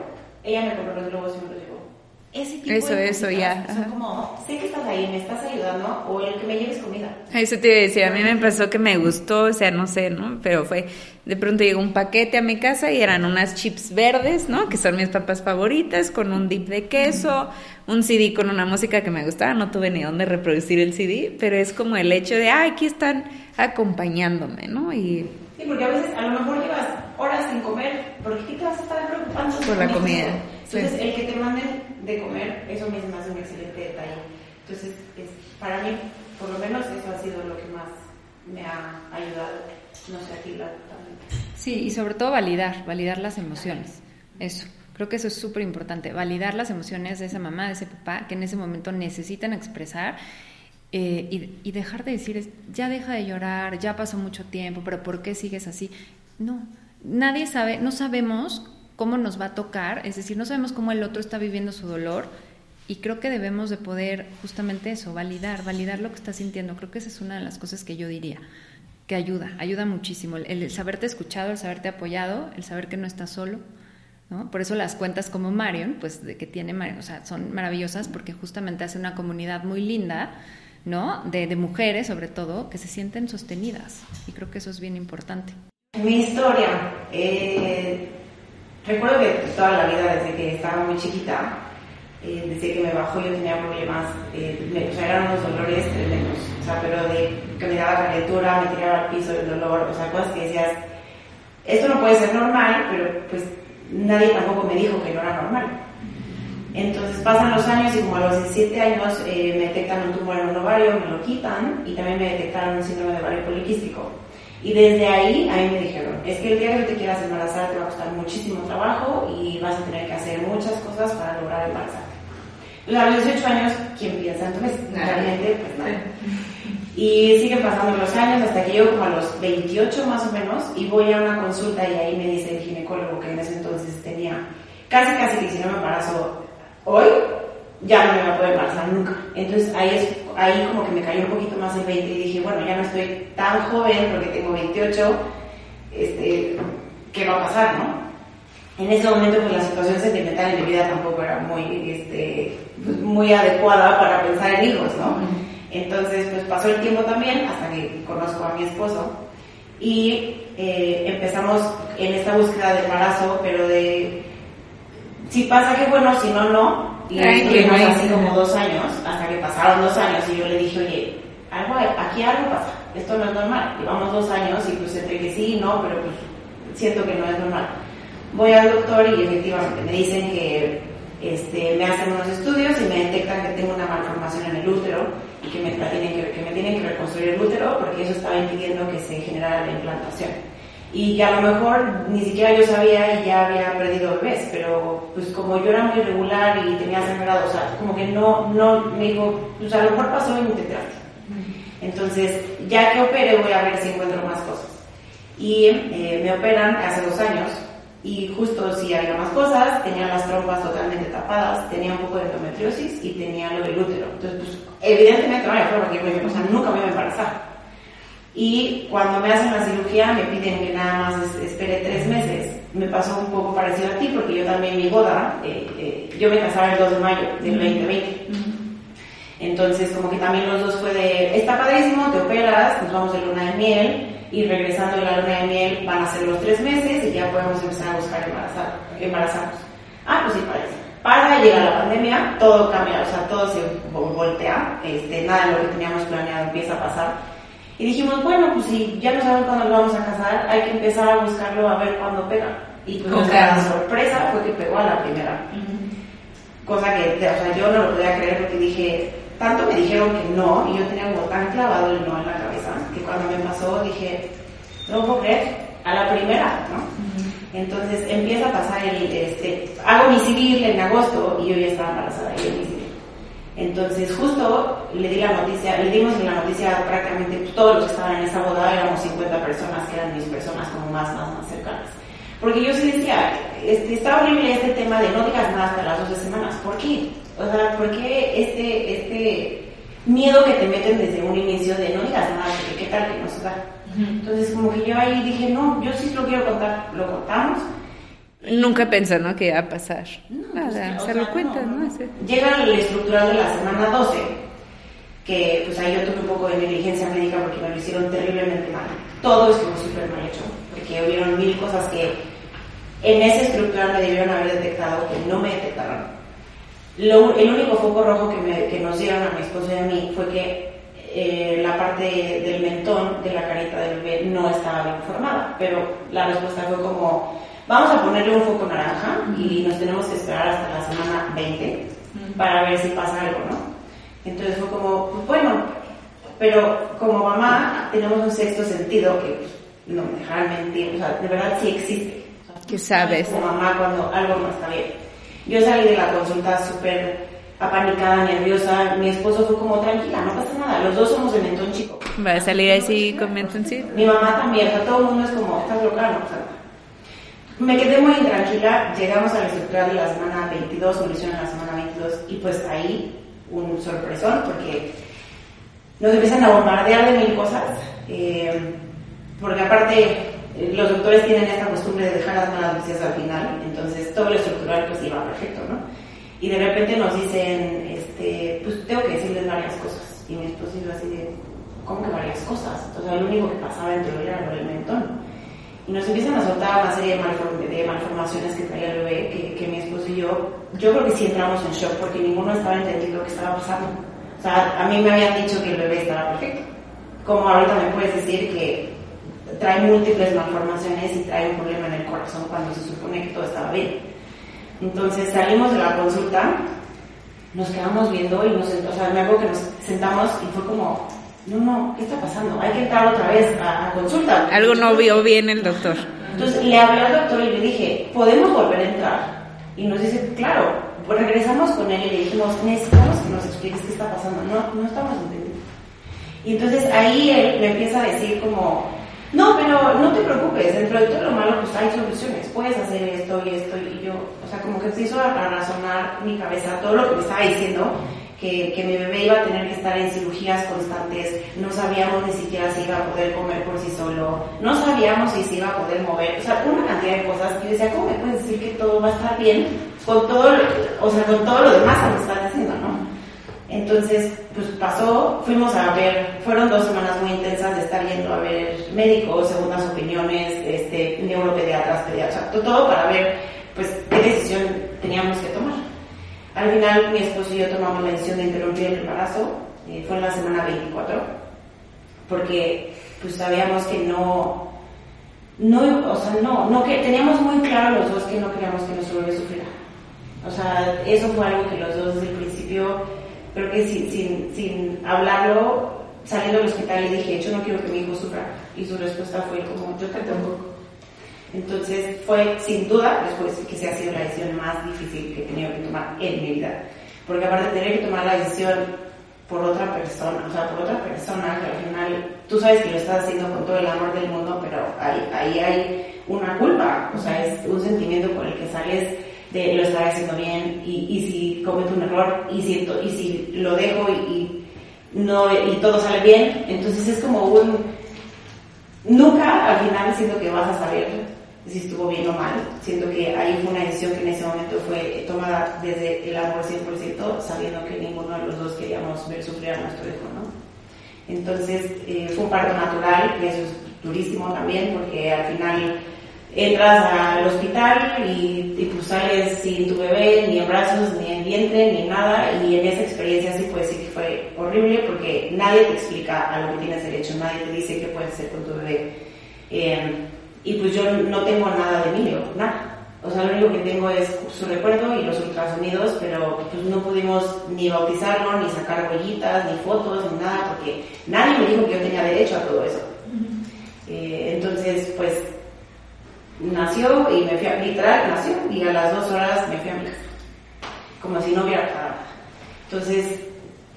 Ella me compró los globos y me los llevó. Ese tipo Eso, de eso, ya, Son ajá. como, sé que estás ahí, me estás ayudando, o el que me lleves comida. Eso te iba a decir, a mí me pasó que me gustó, o sea, no sé, ¿no? Pero fue, de pronto llegó un paquete a mi casa y eran unas chips verdes, ¿no? Que son mis papas favoritas, con un dip de queso, un CD con una música que me gustaba, no tuve ni dónde reproducir el CD, pero es como el hecho de, ah, aquí están acompañándome, ¿no? Y Sí, porque a veces a lo mejor llevas horas sin comer, porque ¿qué te vas a estar preocupando? Por la comida, eso? Entonces, sí. el que te manden de comer, eso mismo me hace un excelente detalle. Entonces, es, para mí, por lo menos, eso ha sido lo que más me ha ayudado. No sé, a ti también. Sí, y sobre todo validar, validar las emociones. Eso, creo que eso es súper importante, validar las emociones de esa mamá, de ese papá, que en ese momento necesitan expresar eh, y, y dejar de decir, es, ya deja de llorar, ya pasó mucho tiempo, pero ¿por qué sigues así? No, nadie sabe, no sabemos cómo nos va a tocar, es decir, no sabemos cómo el otro está viviendo su dolor. Y creo que debemos de poder justamente eso, validar, validar lo que está sintiendo. Creo que esa es una de las cosas que yo diría que ayuda, ayuda muchísimo. El, el saberte escuchado, el saberte apoyado, el saber que no estás solo. ¿no? Por eso las cuentas como Marion, pues de que tiene Marion, o sea, son maravillosas porque justamente hace una comunidad muy linda, ¿no? De, mujeres, sobre todo, que se sienten sostenidas. Y creo que eso es bien importante. Mi historia. eh, recuerdo que toda la vida, desde que estaba muy chiquita, eh, desde que me bajó yo tenía problemas, eh, me, o sea, eran unos dolores tremendos, o sea, pero de que me daba calentura, me tiraba al piso del dolor, o sea, cosas que decías, esto no puede ser normal, pero pues nadie tampoco me dijo que no era normal. Entonces pasan los años y como a los 17 años eh, me detectan un tumor en un ovario, me lo quitan y también me detectaron un síndrome de ovario poliquístico. Y desde ahí a mí me dijeron, es que el día que te quieras embarazar te va a costar muchísimo trabajo y vas a tener que hacer muchas cosas para lograr embarazarte. A los 18 años, ¿quién piensa entonces? Realmente, pues nada. Y siguen pasando los años hasta que llego como a los 28 más o menos y voy a una consulta y ahí me dice el ginecólogo que en ese entonces tenía casi casi que si no me embarazo hoy, ya no me va a poder embarazar nunca. Entonces ahí, es, ahí como que me cayó un poquito más el 20 y dije, bueno, ya no estoy tan joven porque tengo 28, este, ¿qué va a pasar, no? En ese momento pues la situación sentimental en mi vida tampoco era muy, este, pues, muy adecuada para pensar en hijos, ¿no? Entonces pues pasó el tiempo también hasta que conozco a mi esposo y eh, empezamos en esta búsqueda de embarazo, pero de si pasa que bueno, si no, no. Y estuvimos así como dos años, hasta que pasaron dos años y yo le dije, oye, algo, aquí algo pasa, esto no es normal. Llevamos dos años y pues entre que sí y no, pero pues siento que no es normal. Voy al doctor y efectivamente me dicen que este, me hacen unos estudios y me detectan que tengo una malformación en el útero y que me, tienen que, que me tienen que reconstruir el útero porque eso estaba impidiendo que se generara la implantación. Y que a lo mejor ni siquiera yo sabía y ya había perdido bebés, pero pues como yo era muy regular y tenía sangrado, o sea, como que no, no, me dijo, pues a lo mejor pasó y me Entonces, ya que opere voy a ver si encuentro más cosas. Y eh, me operan hace dos años y justo si había más cosas, tenía las trompas totalmente tapadas, tenía un poco de endometriosis y tenía lo del útero. Entonces, pues, evidentemente no había forma que yo, o sea, nunca me iba a embarazar. Y cuando me hacen la cirugía me piden que nada más espere tres meses. Me pasó un poco parecido a ti porque yo también mi boda, eh, eh, yo me casaba el 2 de mayo del 2020. Entonces como que también los dos fue de, está padrísimo, te operas, nos vamos de luna de miel y regresando de la luna de miel van a ser los tres meses y ya podemos empezar a buscar embarazar, embarazarnos. Ah, pues sí parece. Pasa, llega la pandemia, todo cambia, o sea, todo se voltea, este, nada de lo que teníamos planeado empieza a pasar. Y dijimos, bueno, pues si ya no sabemos cuándo nos vamos a casar, hay que empezar a buscarlo a ver cuándo pega. Y pues la sorpresa fue que pegó a la primera. Cosa que, o sea, yo no lo podía creer porque dije, tanto me dijeron que no, y yo tenía como tan clavado el no en la cabeza, que cuando me pasó dije, no puedo creer, a la primera, ¿no? Entonces empieza a pasar el, este, hago mi civil en agosto y yo ya estaba embarazada y. Entonces justo le di la noticia, le dimos la noticia prácticamente todos los que estaban en esa boda, éramos 50 personas que eran mis personas como más, más, más cercanas. Porque yo sí decía, este, está horrible este tema de no digas nada hasta las 12 semanas. ¿Por qué? O sea, ¿por qué este, este miedo que te meten desde un inicio de no digas nada, porque qué tal que no se da? Entonces como que yo ahí dije, no, yo sí lo quiero contar, lo contamos Nunca pensó, ¿no? Que iba a pasar. Nada, se lo cuentan, ¿no? Llega el estructural de la semana 12, que pues ahí yo tuve un poco de negligencia médica porque me lo hicieron terriblemente mal. Todo estuvo súper mal hecho, porque hubieron mil cosas que en ese estructural me debieron haber detectado que no me detectaron. Lo, el único foco rojo que, me, que, nos dieron a mi esposo y a mí fue que eh, la parte del mentón de la carita del bebé no estaba bien formada, pero la respuesta fue como Vamos a ponerle un foco naranja y nos tenemos que esperar hasta la semana 20 para ver si pasa algo, ¿no? Entonces fue como, pues bueno, pero como mamá tenemos un sexto sentido que pues, no me dejarán mentir, o sea, de verdad sí existe. ¿Qué sabes? Como mamá cuando algo no está bien. Yo salí de la consulta súper apanicada, nerviosa. Mi esposo fue como, tranquila, no pasa nada. Los dos somos de mentón chico. ¿Va a salir así con mentón chico? Mi mamá también. O sea, todo el mundo es como, estás loca, ¿no? O sea, me quedé muy intranquila, llegamos a la estructura de la semana 22, me en la semana 22 y pues ahí un sorpresón porque nos empiezan a bombardear de mil cosas, eh, porque aparte eh, los doctores tienen esta costumbre de dejar las malas noticias al final, entonces todo lo estructural pues iba perfecto, ¿no? Y de repente nos dicen, este, pues tengo que decirles varias cosas. Y mi esposo iba así de, ¿cómo que varias cosas? Entonces lo único que pasaba en teoría era lo del mentón y nos empiezan a soltar una serie de, malformaciones que traía el bebé, que, mi esposo y yo, yo creo que sí entramos en shock porque ninguno estaba entendiendo lo que estaba pasando. O sea, a mí me habían dicho que el bebé estaba perfecto. Como ahorita me puedes decir que trae múltiples malformaciones y trae un problema en el corazón cuando se supone que todo estaba bien. Entonces salimos de la consulta, nos quedamos viendo y nos, o sea, me acuerdo que nos sentamos y fue como, no, no, ¿qué está pasando? Hay que entrar otra vez a, consulta. Algo no vio bien el doctor. Entonces le hablé al doctor y le dije, ¿podemos volver a entrar? Y nos dice, claro, pues regresamos con él y le dijimos, necesitamos que nos expliques qué está pasando. No, no estamos entendiendo. Y entonces ahí él me empieza a decir como, no, pero no te preocupes, dentro de todo lo malo pues hay soluciones, puedes hacer esto y esto y yo, o sea, como que empiezo a, a razonar mi cabeza todo lo que me estaba diciendo que, que, mi bebé iba a tener que estar en cirugías constantes, no sabíamos ni siquiera si iba a poder comer por sí solo, no sabíamos si se iba a poder mover, o sea, una cantidad de cosas. Y decía, ¿cómo me puedes decir que todo va a estar bien con todo, o sea, con todo lo demás que me están haciendo, no? Entonces, pues pasó, fuimos a ver, fueron dos semanas muy intensas de estar yendo a ver médicos, segundas opiniones, este, neuropediatras, pediatras, todo para ver, pues, qué decisión. Al final mi esposo y yo tomamos la decisión de interrumpir el embarazo, eh, fue en la semana 24, porque pues sabíamos que no, no, o sea, no, no que teníamos muy claro los dos que no queríamos que nuestro bebé sufriera. O sea, eso fue algo que los dos desde el principio, creo que sin, sin, sin hablarlo, saliendo del hospital le dije, yo no quiero que mi hijo sufra. Y su respuesta fue como, yo tampoco. Entonces fue sin duda, después que se ha sido la decisión más difícil que he tenido que tomar en mi vida. Porque aparte de tener que tomar la decisión por otra persona, o sea, por otra persona que al final tú sabes que lo estás haciendo con todo el amor del mundo, pero ahí, ahí hay una culpa, o sea, es un sentimiento por el que sales de lo estar haciendo bien y, y si cometo un error y si, y si lo dejo y, y, no, y todo sale bien, entonces es como un... Nunca al final siento que vas a saber si estuvo bien o mal. Siento que ahí fue una decisión que en ese momento fue tomada desde el amor 100%, sabiendo que ninguno de los dos queríamos ver sufrir a nuestro hijo, ¿no? Entonces eh, fue un parto natural, y eso es durísimo también, porque al final entras al hospital y, y pues sales sin tu bebé, ni en brazos, ni en vientre, ni nada, y en esa experiencia sí puede decir que fue horrible, porque nadie te explica a lo que tienes derecho, nadie te dice qué puedes hacer con tu bebé. Eh, y pues yo no tengo nada de niño, nada. O sea, lo único que tengo es su recuerdo y los ultrasonidos, pero pues no pudimos ni bautizarlo, ni sacar huellitas, ni fotos, ni nada, porque nadie me dijo que yo tenía derecho a todo eso. Eh, entonces, pues, nació y me fui a, literal, nació y a las dos horas me fui a mi casa, como si no hubiera pasado. Entonces,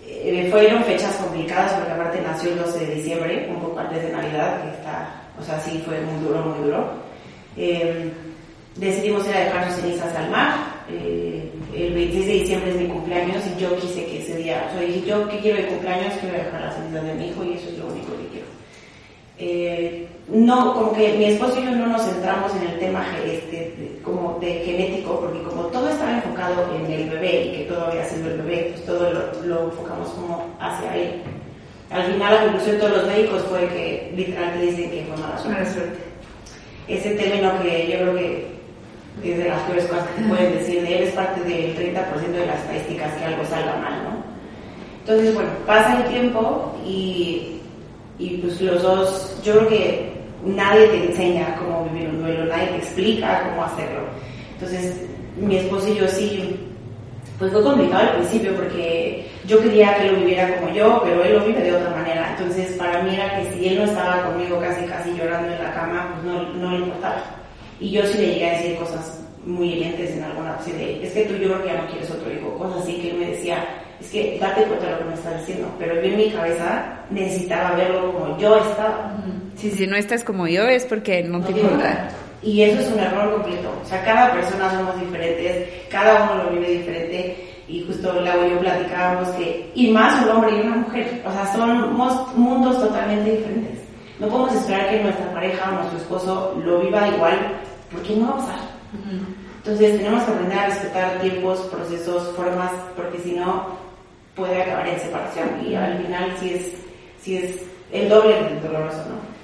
eh, fueron fechas complicadas porque aparte nació el 12 de diciembre, un poco antes de Navidad, que está o sea, sí fue muy duro, muy duro. Eh, decidimos ir a dejar sus cenizas al mar. Eh, el 26 de diciembre es mi cumpleaños y yo quise que ese día, o sea, dije, yo que quiero de cumpleaños, quiero dejar las cenizas de mi hijo y eso es lo único que quiero. Eh, no, como que mi esposo y yo no nos centramos en el tema este, como de genético, porque como todo estaba enfocado en el bebé y que todo había sido el bebé, pues todo lo, lo enfocamos como hacia él. Al final la conclusión de todos los médicos fue que literalmente dicen que fue mala suerte. suerte. Ese término que yo creo que es de las peores cosas que pueden decir de él, es parte del 30% de las estadísticas que algo salga mal, ¿no? Entonces, bueno, pasa el tiempo y, y pues los dos, yo creo que nadie te enseña cómo vivir un duelo, nadie te explica cómo hacerlo. Entonces, mi esposo y yo sí pues fue complicado al principio porque yo quería que lo viviera como yo, pero él lo vive de otra manera. Entonces para mí era que si él no estaba conmigo casi casi llorando en la cama, pues no, no le importaba. Y yo sí le llegué a decir cosas muy hirientes en alguna ocasión de, es que tú yo creo que ya no quieres otro hijo, cosas así que él me decía, es que date cuenta de lo que me estás diciendo, pero yo en mi cabeza necesitaba verlo como yo estaba. Sí, si no estás como yo es porque no, no te importa. Y eso es un error completo. O sea, cada persona somos diferentes, cada uno lo vive diferente. Y justo Lau y yo platicábamos que, y más un hombre y una mujer, o sea, somos mundos totalmente diferentes. No podemos esperar que nuestra pareja o nuestro esposo lo viva igual, porque no va a pasar. Entonces tenemos que aprender a respetar tiempos, procesos, formas, porque si no puede acabar en separación y al final sí es, sí es el doble de doloroso, ¿no?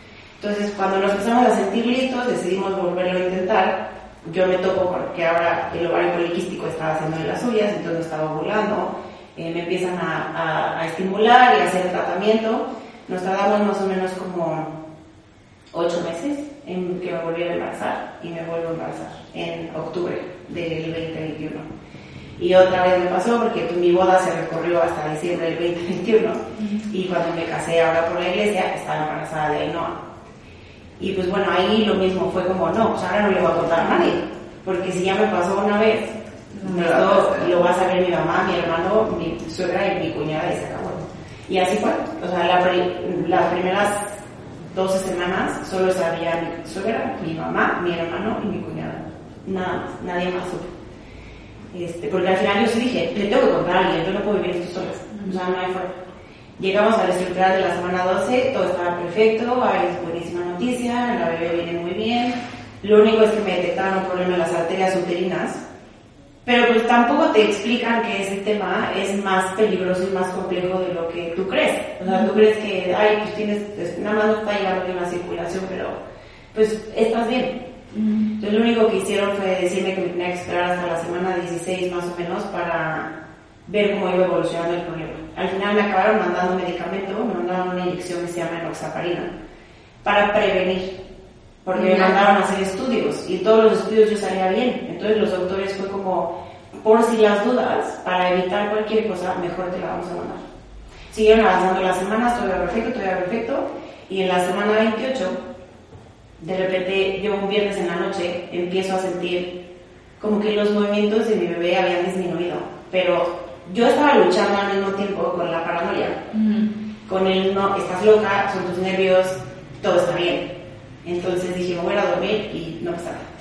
Entonces, cuando nos empezamos a sentir listos, decidimos volverlo a intentar. Yo me topo porque ahora el ovario poliquístico estaba haciendo de las suyas, entonces estaba burlando. Eh, me empiezan a, a, estimular y a hacer tratamiento. Nos tardamos más o menos como ocho meses en que me volviera a embarazar y me vuelvo a embarazar en octubre del 2021. Y otra vez me pasó porque mi boda se recorrió hasta diciembre del 2021 y cuando me casé ahora por la iglesia estaba embarazada de Ainhoa. Y pues bueno, ahí lo mismo fue como, no, pues ahora no le voy a contar a nadie, porque si ya me pasó una vez, no, lo va a saber mi mamá, mi hermano, mi suegra y mi cuñada y se acabó. Y así fue, o sea, la, las primeras 12 semanas solo sabía mi suegra, mi mamá, mi hermano y mi cuñada. Nada más, nadie más supo. Este, porque al final yo sí dije, le tengo que contar a alguien, yo no puedo vivir esto sola. O sea, no hay forma. Llegamos a la estructura de la semana 12, todo estaba perfecto, hay buenísima la bebé viene muy bien. Lo único es que me detectaron un problema en las arterias uterinas, pero pues tampoco te explican que ese tema es más peligroso y más complejo de lo que tú crees. O sea, tú crees que, ay, pues tienes, nada más no está llegando bien la circulación, pero pues estás bien. Entonces lo único que hicieron fue decirme que me tenía que esperar hasta la semana 16 más o menos para ver cómo iba evolucionando el problema. Al final me acabaron mandando medicamento, me mandaron una inyección que se llama enoxaparina para prevenir, porque me mandaron a hacer estudios y todos los estudios yo salía bien. Entonces los doctores fue como, por si las dudas, para evitar cualquier cosa, mejor te la vamos a mandar. Siguieron avanzando las semanas, todo iba perfecto, todo iba perfecto, y en la semana 28, de repente yo un viernes en la noche empiezo a sentir como que los movimientos de mi bebé habían disminuido, pero yo estaba luchando al mismo tiempo con la paranoia, con el no, estás loca, son tus nervios, todo está bien. Entonces dije, me voy a dormir y no pasa nada.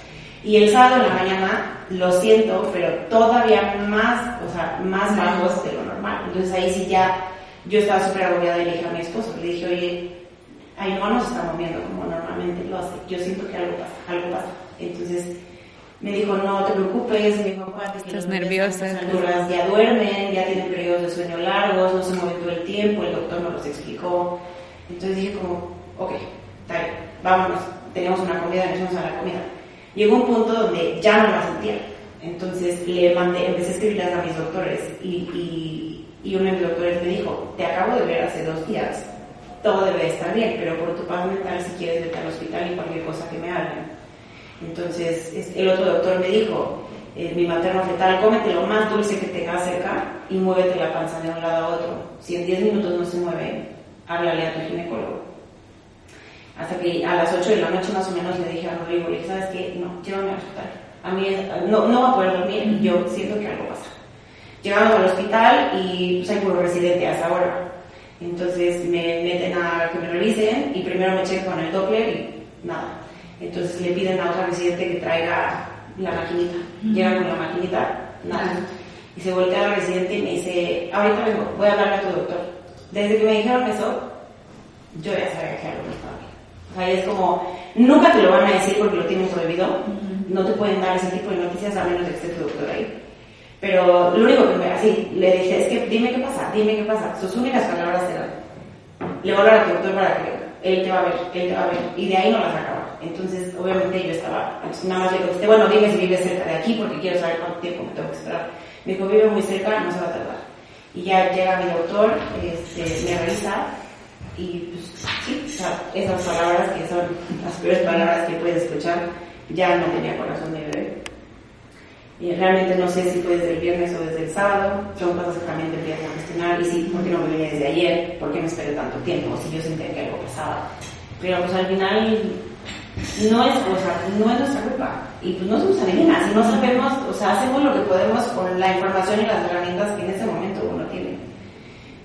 Y el sábado en la mañana lo siento, pero todavía más, o sea, más bajos de lo normal. Entonces ahí sí ya, yo estaba súper agobiada y le dije a mi esposo, le dije, oye, ahí no se está moviendo como normalmente lo hace. Yo siento que algo pasa, algo pasa. Entonces me dijo, no te preocupes, me dijo, Estás nerviosa. Las ya duermen, ya tienen periodos de sueño largos, no se mueven todo el tiempo, el doctor me los explicó. Entonces dije como, ok, está vámonos, teníamos una comida, nos fuimos a la comida. Llegó un punto donde ya no la sentía. Entonces le mandé, empecé a escribirles a mis doctores y uno de mis doctores me dijo, te acabo de ver hace dos días, todo debe estar bien, pero por tu paz mental si quieres vete al hospital y cualquier cosa que me hagan entonces el otro doctor me dijo, eh, mi materno fetal, cómete lo más dulce que tengas cerca y muévete la panza de un lado a otro. Si en 10 minutos no se mueve, háblale a tu ginecólogo. Hasta que a las 8 de la noche más o menos le dije a Rodrigo, le dije, ¿sabes qué? No, llévame al hospital. A mí no, no va a poder dormir y yo siento que algo pasa. Llegamos al hospital y soy puro residente hasta ahora. Entonces me meten a que me revisen y primero me checan con el Doppler y nada entonces le piden a otra residente que traiga la maquinita. Llega con la maquinita, nada. Y se voltea a la residente y me dice, ahorita vengo, voy a hablarle a tu doctor. Desde que me dijeron eso, yo ya sabía que algo estaba. O sea, es como, nunca te lo van a decir porque lo tienen prohibido. No te pueden dar ese tipo de noticias a menos de que esté tu doctor ahí. Pero lo único que me así, le dije, es que dime qué pasa, dime qué pasa. Sus únicas palabras eran, le voy a hablar a tu doctor para que él te va a ver, él te va a ver. Y de ahí no las acaba. Entonces, obviamente yo estaba, nada más le contesté, bueno, dime si vive cerca de aquí porque quiero saber cuánto tiempo me tengo que esperar. Me dijo, vive muy cerca, no se va a tardar. Y ya llega mi doctor, este, me revisa y pues sí, esas palabras que son las peores palabras que puedes escuchar, ya no tenía corazón de bebé. Y realmente no sé si fue desde el viernes o desde el sábado, son cosas que también tendría que gestionar y sí, ¿por qué no me vine desde ayer? ¿Por qué me esperé tanto tiempo? Si yo sentía que algo pasaba. Pero pues al final no es, o sea, no es nuestra culpa. Y pues no somos adivinas, y no sabemos, o sea, hacemos lo que podemos con la información y las herramientas que en ese momento uno tiene.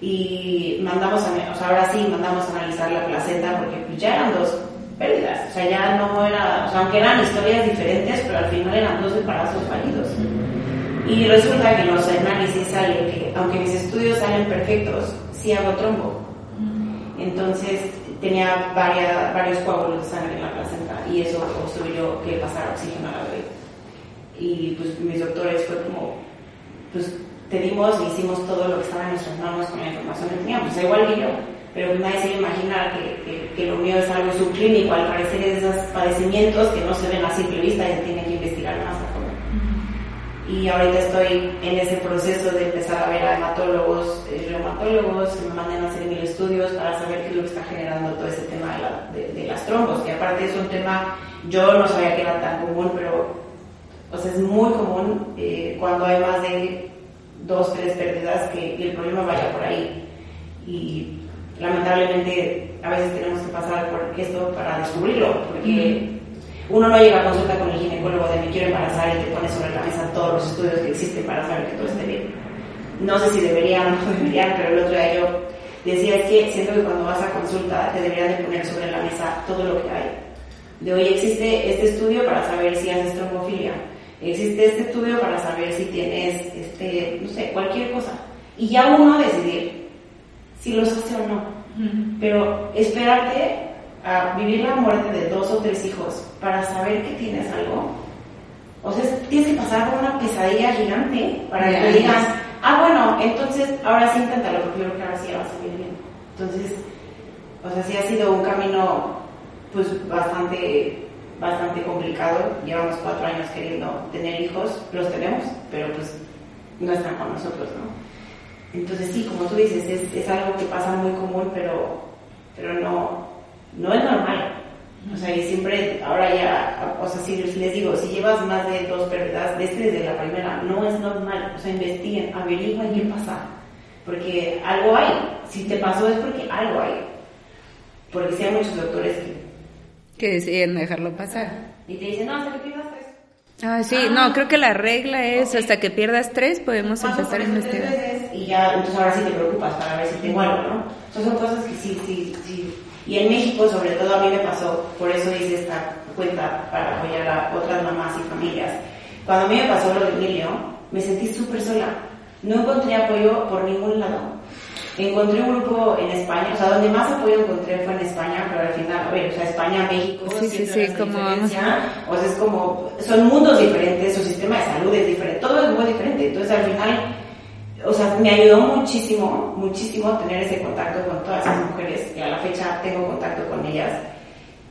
Y mandamos, a, o sea, ahora sí mandamos a analizar la placenta porque pues ya eran dos pérdidas, o sea, ya no era, o sea, aunque eran historias diferentes, pero al final eran dos embarazos fallidos. Y resulta que en los análisis sale que, aunque mis estudios salen perfectos, sí hago trombo. Entonces, tenía varias, varios coágulos de sangre en la placenta y eso obstruyó que pasara oxígeno a la bebé. Y pues mis doctores fue como, pues te dimos y hicimos todo lo que estaba en nuestras manos con la información que teníamos, o sea, igual que yo, pero pues nadie se iba a imaginar que, que, lo mío es algo subclínico, al parecer es de esos padecimientos que no se ven a simple vista y se tienen que investigar más a fondo. Y ahorita estoy en ese proceso de empezar a ver a hematólogos, eh, reumatólogos, que me manden a hacer mil estudios para saber qué es lo que está generando todo ese tema de, de, las trombos, que aparte es un tema, yo no sabía que era tan común, pero o sea, es muy común eh, cuando hay más de dos, tres pérdidas que, el problema vaya por ahí. Y lamentablemente a veces tenemos que pasar por esto para descubrirlo, porque uno no llega a consulta con el ginecólogo de me quiero embarazar y te pone sobre la mesa todos los estudios que existen para saber que todo esté bien. No sé si deberían o no deberían, pero el otro día yo decía es que siento que cuando vas a consulta te deberían de poner sobre la mesa todo lo que hay. De hoy existe este estudio para saber si haces trombofilia. Existe este estudio para saber si tienes, este, no sé, cualquier cosa. Y ya uno decidir si los hace o no. Pero esperarte a vivir la muerte de dos o tres hijos para saber que tienes algo, o sea, tienes que pasar por una pesadilla gigante para que digas, ah, bueno, entonces ahora sí inténtalo, porque yo creo que ahora sí ya va a salir bien. Entonces, o sea, sí ha sido un camino, pues, bastante bastante complicado. Llevamos cuatro años queriendo tener hijos, los tenemos, pero pues no están con nosotros, ¿no? Entonces sí, como tú dices, es, es algo que pasa muy común, pero, pero no, no es normal. O sea, y siempre, ahora ya, o sea, si les digo, si llevas más de dos pérdidas, desde, desde la primera, no es normal. O sea, investiguen, averigüen qué pasa. Porque algo hay. Si te pasó es porque algo hay. Porque si hay muchos doctores que que deciden dejarlo pasar. Y te dicen, no, hasta que pierdas tres. Ah, sí, no, creo que la regla es hasta que pierdas tres podemos empezar a investigar. y ya, entonces ahora sí te preocupas para ver si tengo algo, ¿no? Entonces son cosas que sí, sí, sí. Y en México, sobre todo, a mí me pasó, por eso hice esta cuenta para apoyar a otras mamás y familias. Cuando a mí me pasó lo de Emilio, me sentí súper sola. No encontré apoyo por ningún lado. Encontré un grupo en España, o sea, donde más apoyo encontré fue en España, pero al final, ver, o sea, España, México, sí, sí, sí, como vamos. O sea, es como, son mundos diferentes, su sistema de salud es diferente, todo es muy diferente, entonces al final, o sea, me ayudó muchísimo, muchísimo tener ese contacto con todas esas mujeres, y a la fecha tengo contacto con ellas,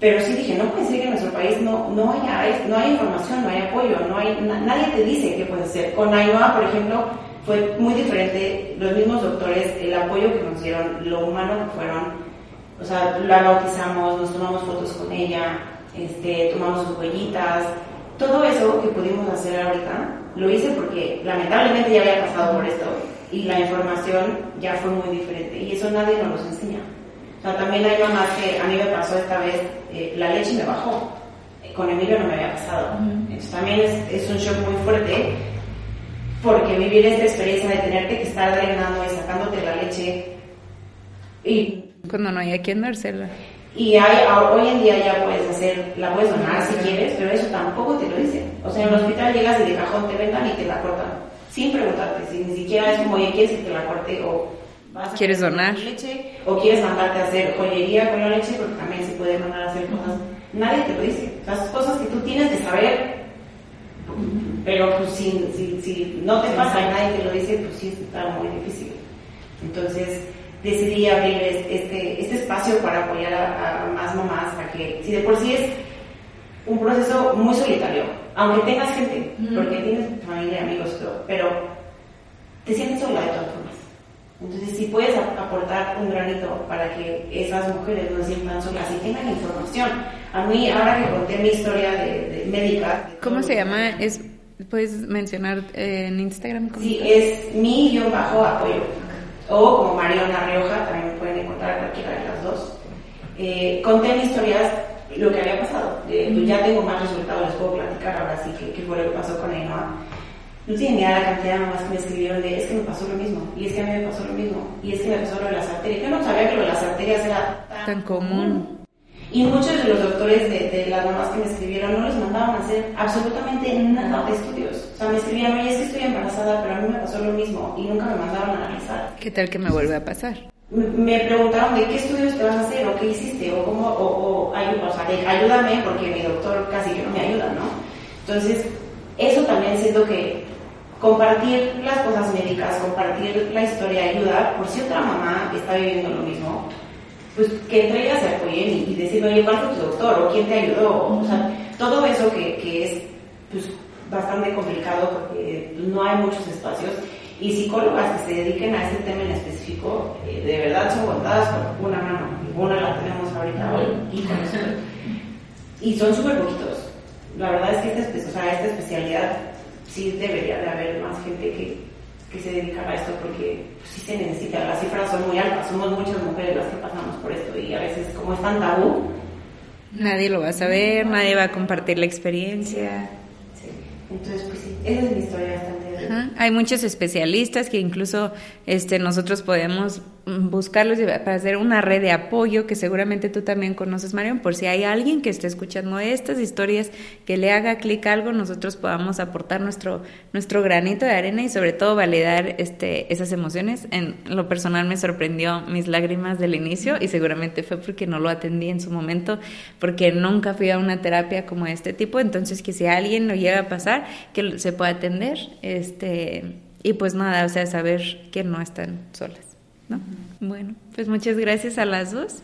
pero sí dije, no puede ser que en nuestro país no, no, haya, no hay información, no hay apoyo, no hay, nadie te dice qué puedes hacer. Con Ainhoa, por ejemplo, fue muy diferente, los mismos doctores, el apoyo que nos dieron, lo humano que fueron, o sea, la bautizamos, nos tomamos fotos con ella, este, tomamos sus huellitas, todo eso que pudimos hacer ahorita, lo hice porque lamentablemente ya había pasado por esto y la información ya fue muy diferente y eso nadie nos lo enseña. O sea, también hay mamás que a mí me pasó esta vez, eh, la leche me bajó, con Emilio no me había pasado. Entonces también es, es un shock muy fuerte porque vivir esta experiencia de tenerte que estar drenando y sacándote la leche y cuando no hay a quien dársela. Y hay, hoy en día ya puedes hacer, la puedes donar si quieres, pero eso tampoco te lo dicen. O sea, en el hospital llegas y de cajón te vendan y te la cortan, sin preguntarte, si ni siquiera es como, oye, ¿quieres que te la corte o vas a ¿Quieres donar? Leche, o quieres mandarte a hacer joyería con la leche, porque también se puede mandar a hacer cosas. Nadie te lo dice. Las cosas que tú tienes que saber pero pues si, si, si no te pasa y nadie te lo dice, pues sí está muy difícil. Entonces decidí abrir este, este espacio para apoyar a, más mamás a que, si de por sí es un proceso muy solitario, aunque tengas gente, porque tienes familia, amigos, todo, pero te sientes sola de todas formas. Entonces, si puedes aportar un granito para que esas mujeres no se sientan solas y tengan información. A mí, ahora que conté mi historia de, médica... ¿Cómo se llama? Es ¿Puedes mencionar eh, en Instagram? Sí, es mi-apoyo. O como Mariona Rioja, también pueden encontrar cualquiera de las dos. Eh, conté mis historias, lo que había pasado. pues ya tengo más resultados, les puedo platicar ahora sí qué, fue lo que pasó con Ainhoa. No tiene ni idea la cantidad de mamás que me escribieron de es que me pasó lo mismo, y es que a mí me pasó lo mismo, y es que me pasó lo de las arterias. Yo no sabía que lo de las arterias era tan, tan común. Y muchos de los doctores de, las mamás que me escribieron no les mandaban a hacer absolutamente nada de estudios. O sea, me escribían, oye, es que estoy embarazada, pero a mí me pasó lo mismo y nunca me mandaban a analizar. ¿Qué tal que me vuelve a pasar? Me, preguntaron de qué estudios te vas a hacer o qué hiciste o cómo, o, o, o sea, ayúdame porque mi doctor casi que no me ayuda, ¿no? Entonces, eso también siento que compartir las cosas médicas, compartir la historia ayuda por si otra mamá está viviendo lo mismo pues que entre ellas se apoyen y, y decir, oye, ¿cuál fue tu doctor? ¿O quién te ayudó? O sea, todo eso que, que es pues, bastante complicado porque no hay muchos espacios. Y psicólogas que se dediquen a ese tema en específico, eh, de verdad son contadas por una mano. Una la tenemos ahorita hoy y Y son súper poquitos. La verdad es que esta, o sea, esta especialidad sí debería de haber más gente que, que se dedican a esto porque pues, sí se necesita. Las cifras son muy altas, somos muchas mujeres las que pasamos por esto y a veces como es tan tabú. Nadie lo va a saber, nadie va a compartir la experiencia. Sí. Entonces, pues sí, esa es mi historia bastante. Hay muchos especialistas que incluso este, nosotros podemos buscarlos para hacer una red de apoyo que seguramente tú también conoces, Marion, por si hay alguien que esté escuchando estas historias que le haga clic algo, nosotros podamos aportar nuestro, nuestro granito de arena y sobre todo validar este, esas emociones. En lo personal me sorprendió mis lágrimas del inicio y seguramente fue porque no lo atendí en su momento, porque nunca fui a una terapia como este tipo, entonces que si alguien lo llega a pasar, que se pueda atender, este, y pues nada, o sea, saber que no están solas. ¿No? Bueno, pues muchas gracias a las dos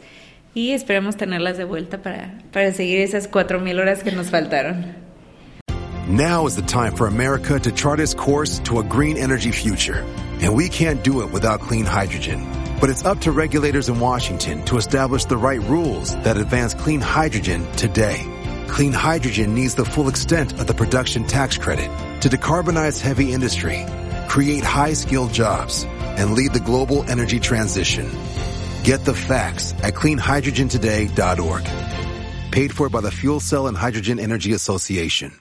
y esperamos tenerlas de vuelta para, para seguir esas horas que nos faltaron. Now is the time for America to chart its course to a green energy future. And we can't do it without clean hydrogen. But it's up to regulators in Washington to establish the right rules that advance clean hydrogen today. Clean hydrogen needs the full extent of the production tax credit to decarbonize heavy industry, create high skilled jobs, and lead the global energy transition. Get the facts at cleanhydrogentoday.org. Paid for by the Fuel Cell and Hydrogen Energy Association.